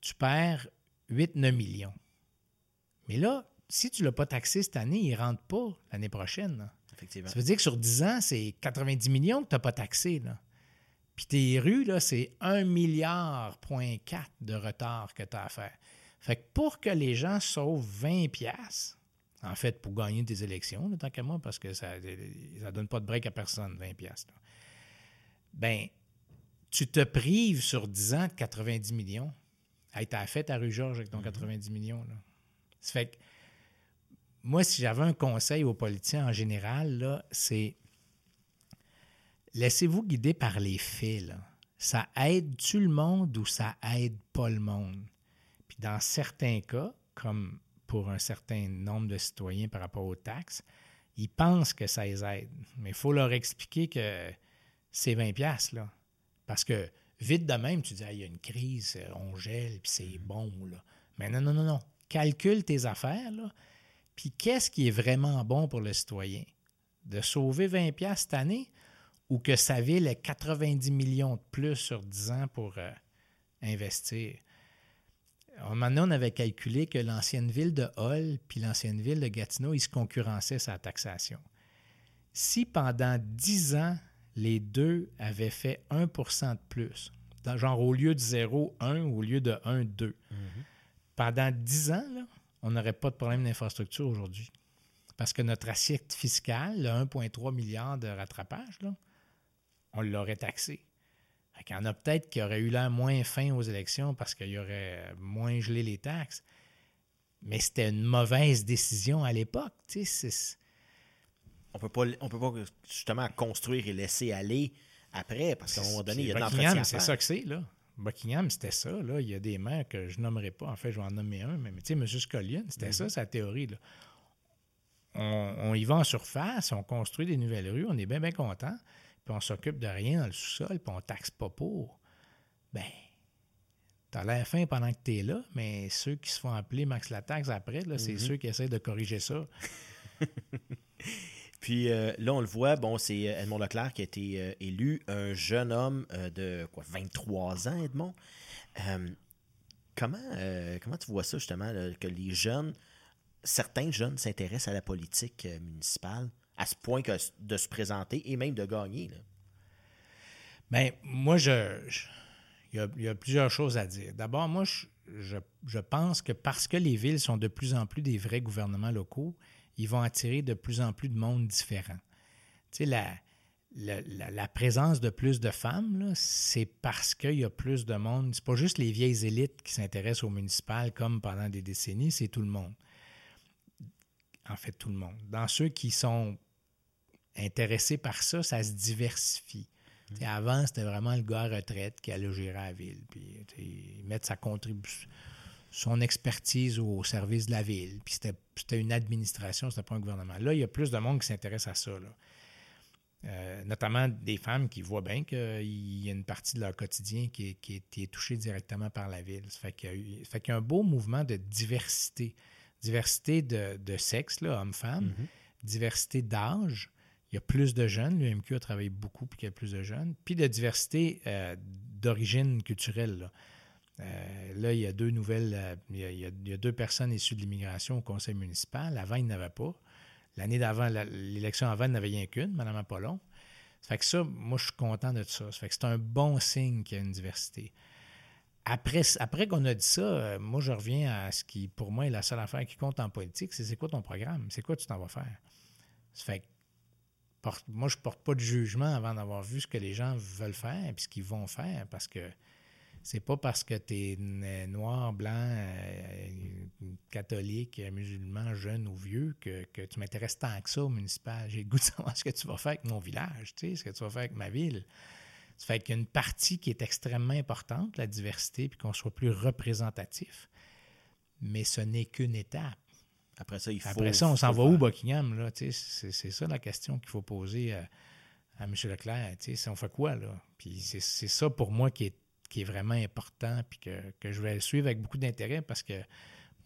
tu perds 8-9 millions. Mais là, si tu ne l'as pas taxé cette année, il ne rentre pas l'année prochaine. là. Effectivement. Ça veut dire que sur 10 ans, c'est 90 millions que tu n'as pas taxé. Là. Puis tes rues, là, c'est 1 milliard point 4 de retard que tu as à faire. Fait que pour que les gens sauvent 20 pièces, en fait, pour gagner des élections, là, tant qu'à moi, parce que ça ne donne pas de break à personne, 20 pièces. Ben, tu te prives sur 10 ans de 90 millions. Hey, t'as fait ta rue Georges avec ton 90 millions. Là. Ça fait que moi, si j'avais un conseil aux politiciens en général, c'est laissez-vous guider par les faits. Là. Ça aide-tu le monde ou ça aide pas le monde? Puis dans certains cas, comme pour un certain nombre de citoyens par rapport aux taxes, ils pensent que ça les aide. Mais il faut leur expliquer que c'est 20 pièces là. Parce que vite de même, tu dis, Ah, il y a une crise, on gèle, puis c'est bon. Là. Mais non, non, non, non. Calcule tes affaires, là. Puis qu'est-ce qui est vraiment bon pour le citoyen? De sauver 20 pièces cette année ou que sa ville ait 90 millions de plus sur 10 ans pour euh, investir? À un moment donné, on avait calculé que l'ancienne ville de Hull puis l'ancienne ville de Gatineau, ils se concurrençaient sa taxation. Si pendant 10 ans, les deux avaient fait 1% de plus, genre au lieu de 0, 1 ou au lieu de 1, 2, pendant 10 ans, on n'aurait pas de problème d'infrastructure aujourd'hui. Parce que notre assiette fiscale, le 1,3 milliard de rattrapage, on l'aurait taxé. Il y en a peut-être qui auraient eu l'air moins fin aux élections parce qu'il y aurait moins gelé les taxes. Mais c'était une mauvaise décision à l'époque. On peut pas, on peut pas justement construire et laisser aller après, parce qu'à un moment donné, il y a de l'entretien. C'est ça que c'est, là. Buckingham, c'était ça. Là. Il y a des maires que je nommerai pas. En fait, je vais en nommer un. Mais, tu sais, M. Scullion, c'était ça, mm-hmm. sa théorie. Là. On, y va en surface, on construit des nouvelles rues, on est bien, bien content, puis on s'occupe de rien dans le sous-sol, puis on taxe pas pour. Ben, t'as l'air fin pendant que tu es là, mais ceux qui se font appeler Max la taxe après, là, c'est mm-hmm. ceux qui essaient de corriger ça. Puis euh, là, on le voit, bon, c'est euh, Edmond Leclerc qui a été euh, élu, un jeune homme de quoi, 23 ans, Edmond. comment, comment tu vois ça, justement, que les jeunes, certains jeunes s'intéressent à la politique municipale à ce point que de se présenter et même de gagner? Là? Bien, moi, je, il, y a, plusieurs choses à dire. D'abord, moi, je, je pense que parce que les villes sont de plus en plus des vrais gouvernements locaux, ils vont attirer de plus en plus de monde différent. Tu sais, la, la, présence de plus de femmes, c'est parce qu'il y a plus de monde. C'est pas juste les vieilles élites qui s'intéressent au municipal comme pendant des décennies, c'est tout le monde. En fait, tout le monde. Dans ceux qui sont intéressés par ça, ça se diversifie. Mmh. Avant, c'était vraiment le gars à retraite qui allait gérer la ville, puis mettre sa contribution son expertise au service de la ville. Puis c'était une administration, c'était pas un gouvernement. Là, il y a plus de monde qui s'intéresse à ça. Euh, notamment des femmes qui voient bien qu'il y a une partie de leur quotidien qui est, touchée directement par la ville. Ça fait qu'il y, a un beau mouvement de diversité. Diversité de, sexe, hommes-femmes, mm-hmm. diversité d'âge. Il y a plus de jeunes. L'UMQ a travaillé beaucoup puis il y a plus de jeunes. Puis de diversité euh, d'origine culturelle. Euh, là, il y a deux nouvelles, euh, il, y a, deux personnes issues de l'immigration au conseil municipal. Avant, il n'y en avait pas. L'année d'avant, l'élection avant, il n'y en avait rien qu'une, Mme Apollon. Ça fait que ça, moi, je suis content de ça. Ça fait que c'est un bon signe qu'il y a une diversité. Après, après qu'on a dit ça, euh, moi, je reviens à ce qui, pour moi, est la seule affaire qui compte en politique, c'est c'est quoi ton programme? C'est quoi tu t'en vas faire? Ça fait que, moi, je ne porte pas de jugement avant d'avoir vu ce que les gens veulent faire et ce qu'ils vont faire, parce que c'est pas parce que tu es noir, blanc, euh, catholique, musulman, jeune ou vieux que, tu m'intéresses tant que ça au municipal. J'ai le goût de savoir ce que tu vas faire avec mon village, tu sais, ce que tu vas faire avec ma ville. Ça fait qu'il y a une partie qui est extrêmement importante, la diversité, puis qu'on soit plus représentatif. Mais ce n'est qu'une étape. Après ça, il faut. Après ça, on s'en va où, Buckingham? Là, c'est, c'est ça la question qu'il faut poser à, à M. Leclerc. On fait quoi? là? Puis c'est ça pour moi qui est qui est vraiment important, puis que, je vais suivre avec beaucoup d'intérêt parce que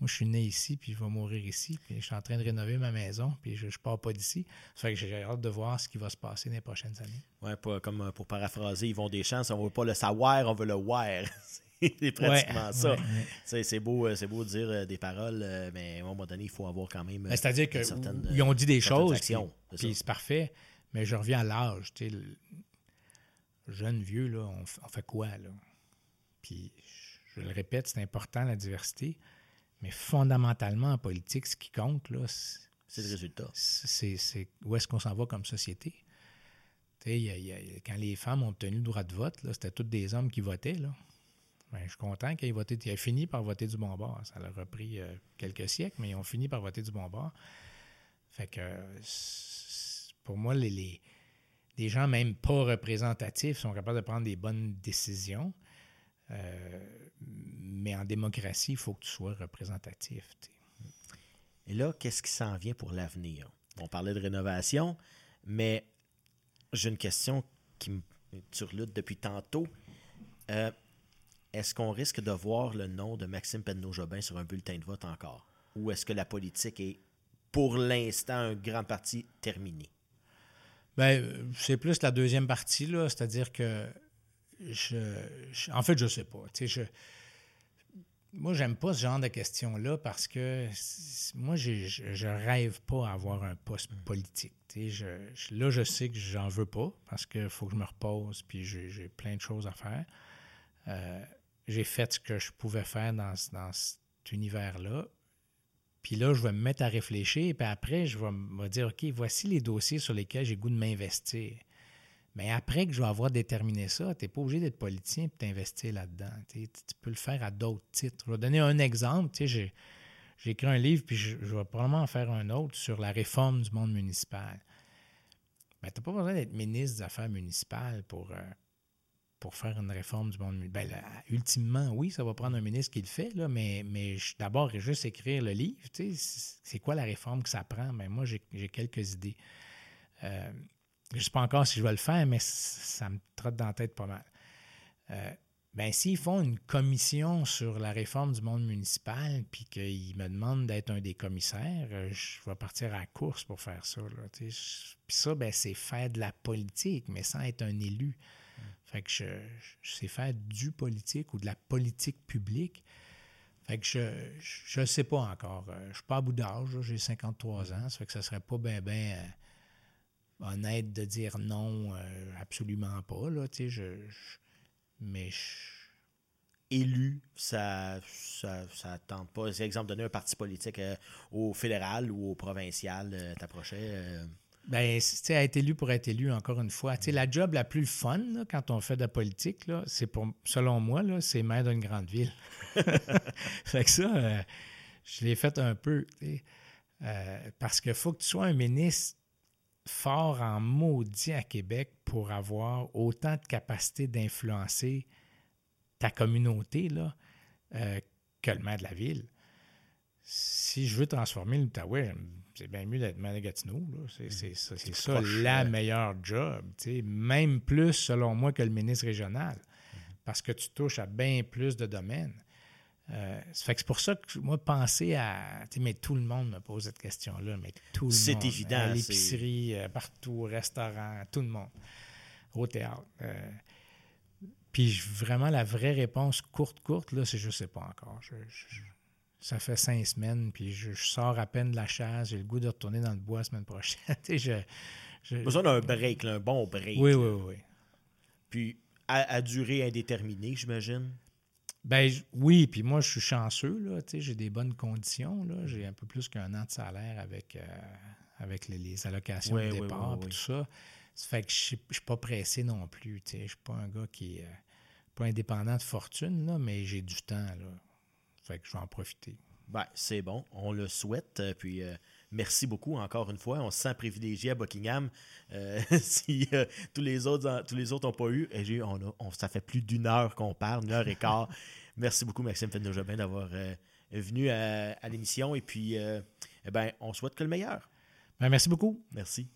moi, je suis né ici, puis je vais mourir ici, puis je suis en train de rénover ma maison, puis je ne pars pas d'ici. Ça fait que j'ai hâte de voir ce qui va se passer dans les prochaines années. Oui, comme euh, pour paraphraser, ils vont des chances, on ne veut pas le savoir, on veut le voir. c'est pratiquement ça. C'est beau, euh, beau de dire euh, des paroles, mais à un moment donné, il faut avoir quand même. C'est-à-dire qu'ils ont dit des choses, puis c'est parfait, mais je reviens à l'âge. Jeune, vieux, là, on, on fait quoi, là? Puis, je le répète, c'est important la diversité, mais fondamentalement en politique, ce qui compte, là, c'est le résultat. C'est où est-ce qu'on s'en va comme société. quand les femmes ont obtenu le droit de vote, c'était tous des hommes qui votaient. Là. Ben, je suis content qu'ils aient voté. Ils aient fini par voter du bon bord. Ça leur a pris euh, quelques siècles, mais ils ont fini par voter du bon bord. Fait que pour moi, les, les gens même pas représentatifs sont capables de prendre des bonnes décisions. Euh, mais en démocratie, il faut que tu sois représentatif. Et là, qu'est-ce qui s'en vient pour l'avenir? On parlait de rénovation, mais j'ai une question qui me turlute depuis tantôt. Euh, est-ce qu'on risque de voir le nom de Maxime Penneau-Jobin sur un bulletin de vote encore? Ou est-ce que la politique est, pour l'instant, un grand parti terminé? Ben, c'est plus la deuxième partie, là, c'est-à-dire que je, en fait, je sais pas. Tu sais, je, moi, j'aime pas ce genre de questions-là parce que moi, je, rêve pas à avoir un poste mm. politique. Je, là, je sais que j'en veux pas parce qu'il faut que je me repose puis j'ai plein de choses à faire. Euh, j'ai fait ce que je pouvais faire dans, dans cet univers-là. Puis là, je vais me mettre à réfléchir, puis après, je vais me dire, OK, voici les dossiers sur lesquels j'ai goût de m'investir. Mais après que je vais avoir déterminé ça, tu n'es pas obligé d'être politicien pour t'investir là-dedans. Tu peux le faire à d'autres titres. Je vais donner un exemple. J'ai écrit un livre, puis je, vais probablement en faire un autre sur la réforme du monde municipal. Mais tu n'as pas besoin d'être ministre des Affaires municipales pour, euh, pour faire une réforme du monde municipal. Ben, ultimement, oui, ça va prendre un ministre qui le fait, là, mais, mais d'abord, juste écrire le livre. C'est quoi la réforme que ça prend? Ben, moi, j'ai quelques idées. Euh, je ne sais pas encore si je vais le faire, mais ça me trotte dans la tête pas mal. Euh, ben, s'ils font une commission sur la réforme du monde municipal, puis qu'ils me demandent d'être un des commissaires, euh, je vais partir à la course pour faire ça. puis ça, ben, c'est faire de la politique, mais sans être un élu. Fait que je, sais faire du politique ou de la politique publique. Fait que je ne sais pas encore. Euh, je suis pas à bout d'âge, j'ai 53 ans, ça fait que ça serait pas bien ben, honnête de dire non, euh, absolument pas. Là, je, je, mais élu, ça ça, tente pas. C'est exemple donner un parti politique euh, au fédéral ou au provincial, euh, t'approchais. Ben, tu être élu pour être élu, encore une fois. La job la plus fun quand on fait de la politique, c'est pour, selon moi, là, c'est maire d'une grande ville. fait que ça, je l'ai fait un peu. parce qu'il faut que tu sois un ministre fort en maudit à Québec pour avoir autant de capacité d'influencer ta communauté là, euh, que le maire de la ville. Si je veux transformer l'Outaouais, c'est bien mieux d'être maire de Gatineau. C'est ça, la meilleure job. Même plus, selon moi, que le ministre régional. Parce que tu touches à bien plus de domaines. Euh, c'est pour ça que moi, penser à. Mais tout le monde me pose cette question-là. Mais tout le monde. C'est évident. À l'épicerie, euh, partout, au restaurant, tout le monde. Au théâtre. Euh, puis vraiment, la vraie réponse courte, courte, là, c'est je sais pas encore. ça fait cinq semaines, puis je, sors à peine de la chasse. J'ai le goût de retourner dans le bois la semaine prochaine. je, besoin d'un break, un bon break. Oui, oui, oui. Puis à, à durée indéterminée, j'imagine? Ben oui, puis moi, je suis chanceux, là, j'ai des bonnes conditions, là, j'ai un peu plus qu'un an de salaire avec, euh, avec les, allocations de départ et tout ça. Ça fait que je ne suis pas pressé non plus, je ne suis pas un gars qui est euh, pas indépendant de fortune, là, mais j'ai du temps, là. Fait que je vais en profiter. Ben, c'est bon, on le souhaite, euh, puis merci beaucoup encore une fois. On se sent privilégié à Buckingham. si tous les autres tous les autres n'ont pas eu, et on, a, ça fait plus d'une heure qu'on parle, une heure et quart. Merci beaucoup, Maxime Fenno-Jobin, d'avoir euh, venu à, l'émission. Et puis, euh, eh ben, on souhaite que le meilleur. Ben, merci beaucoup. Merci.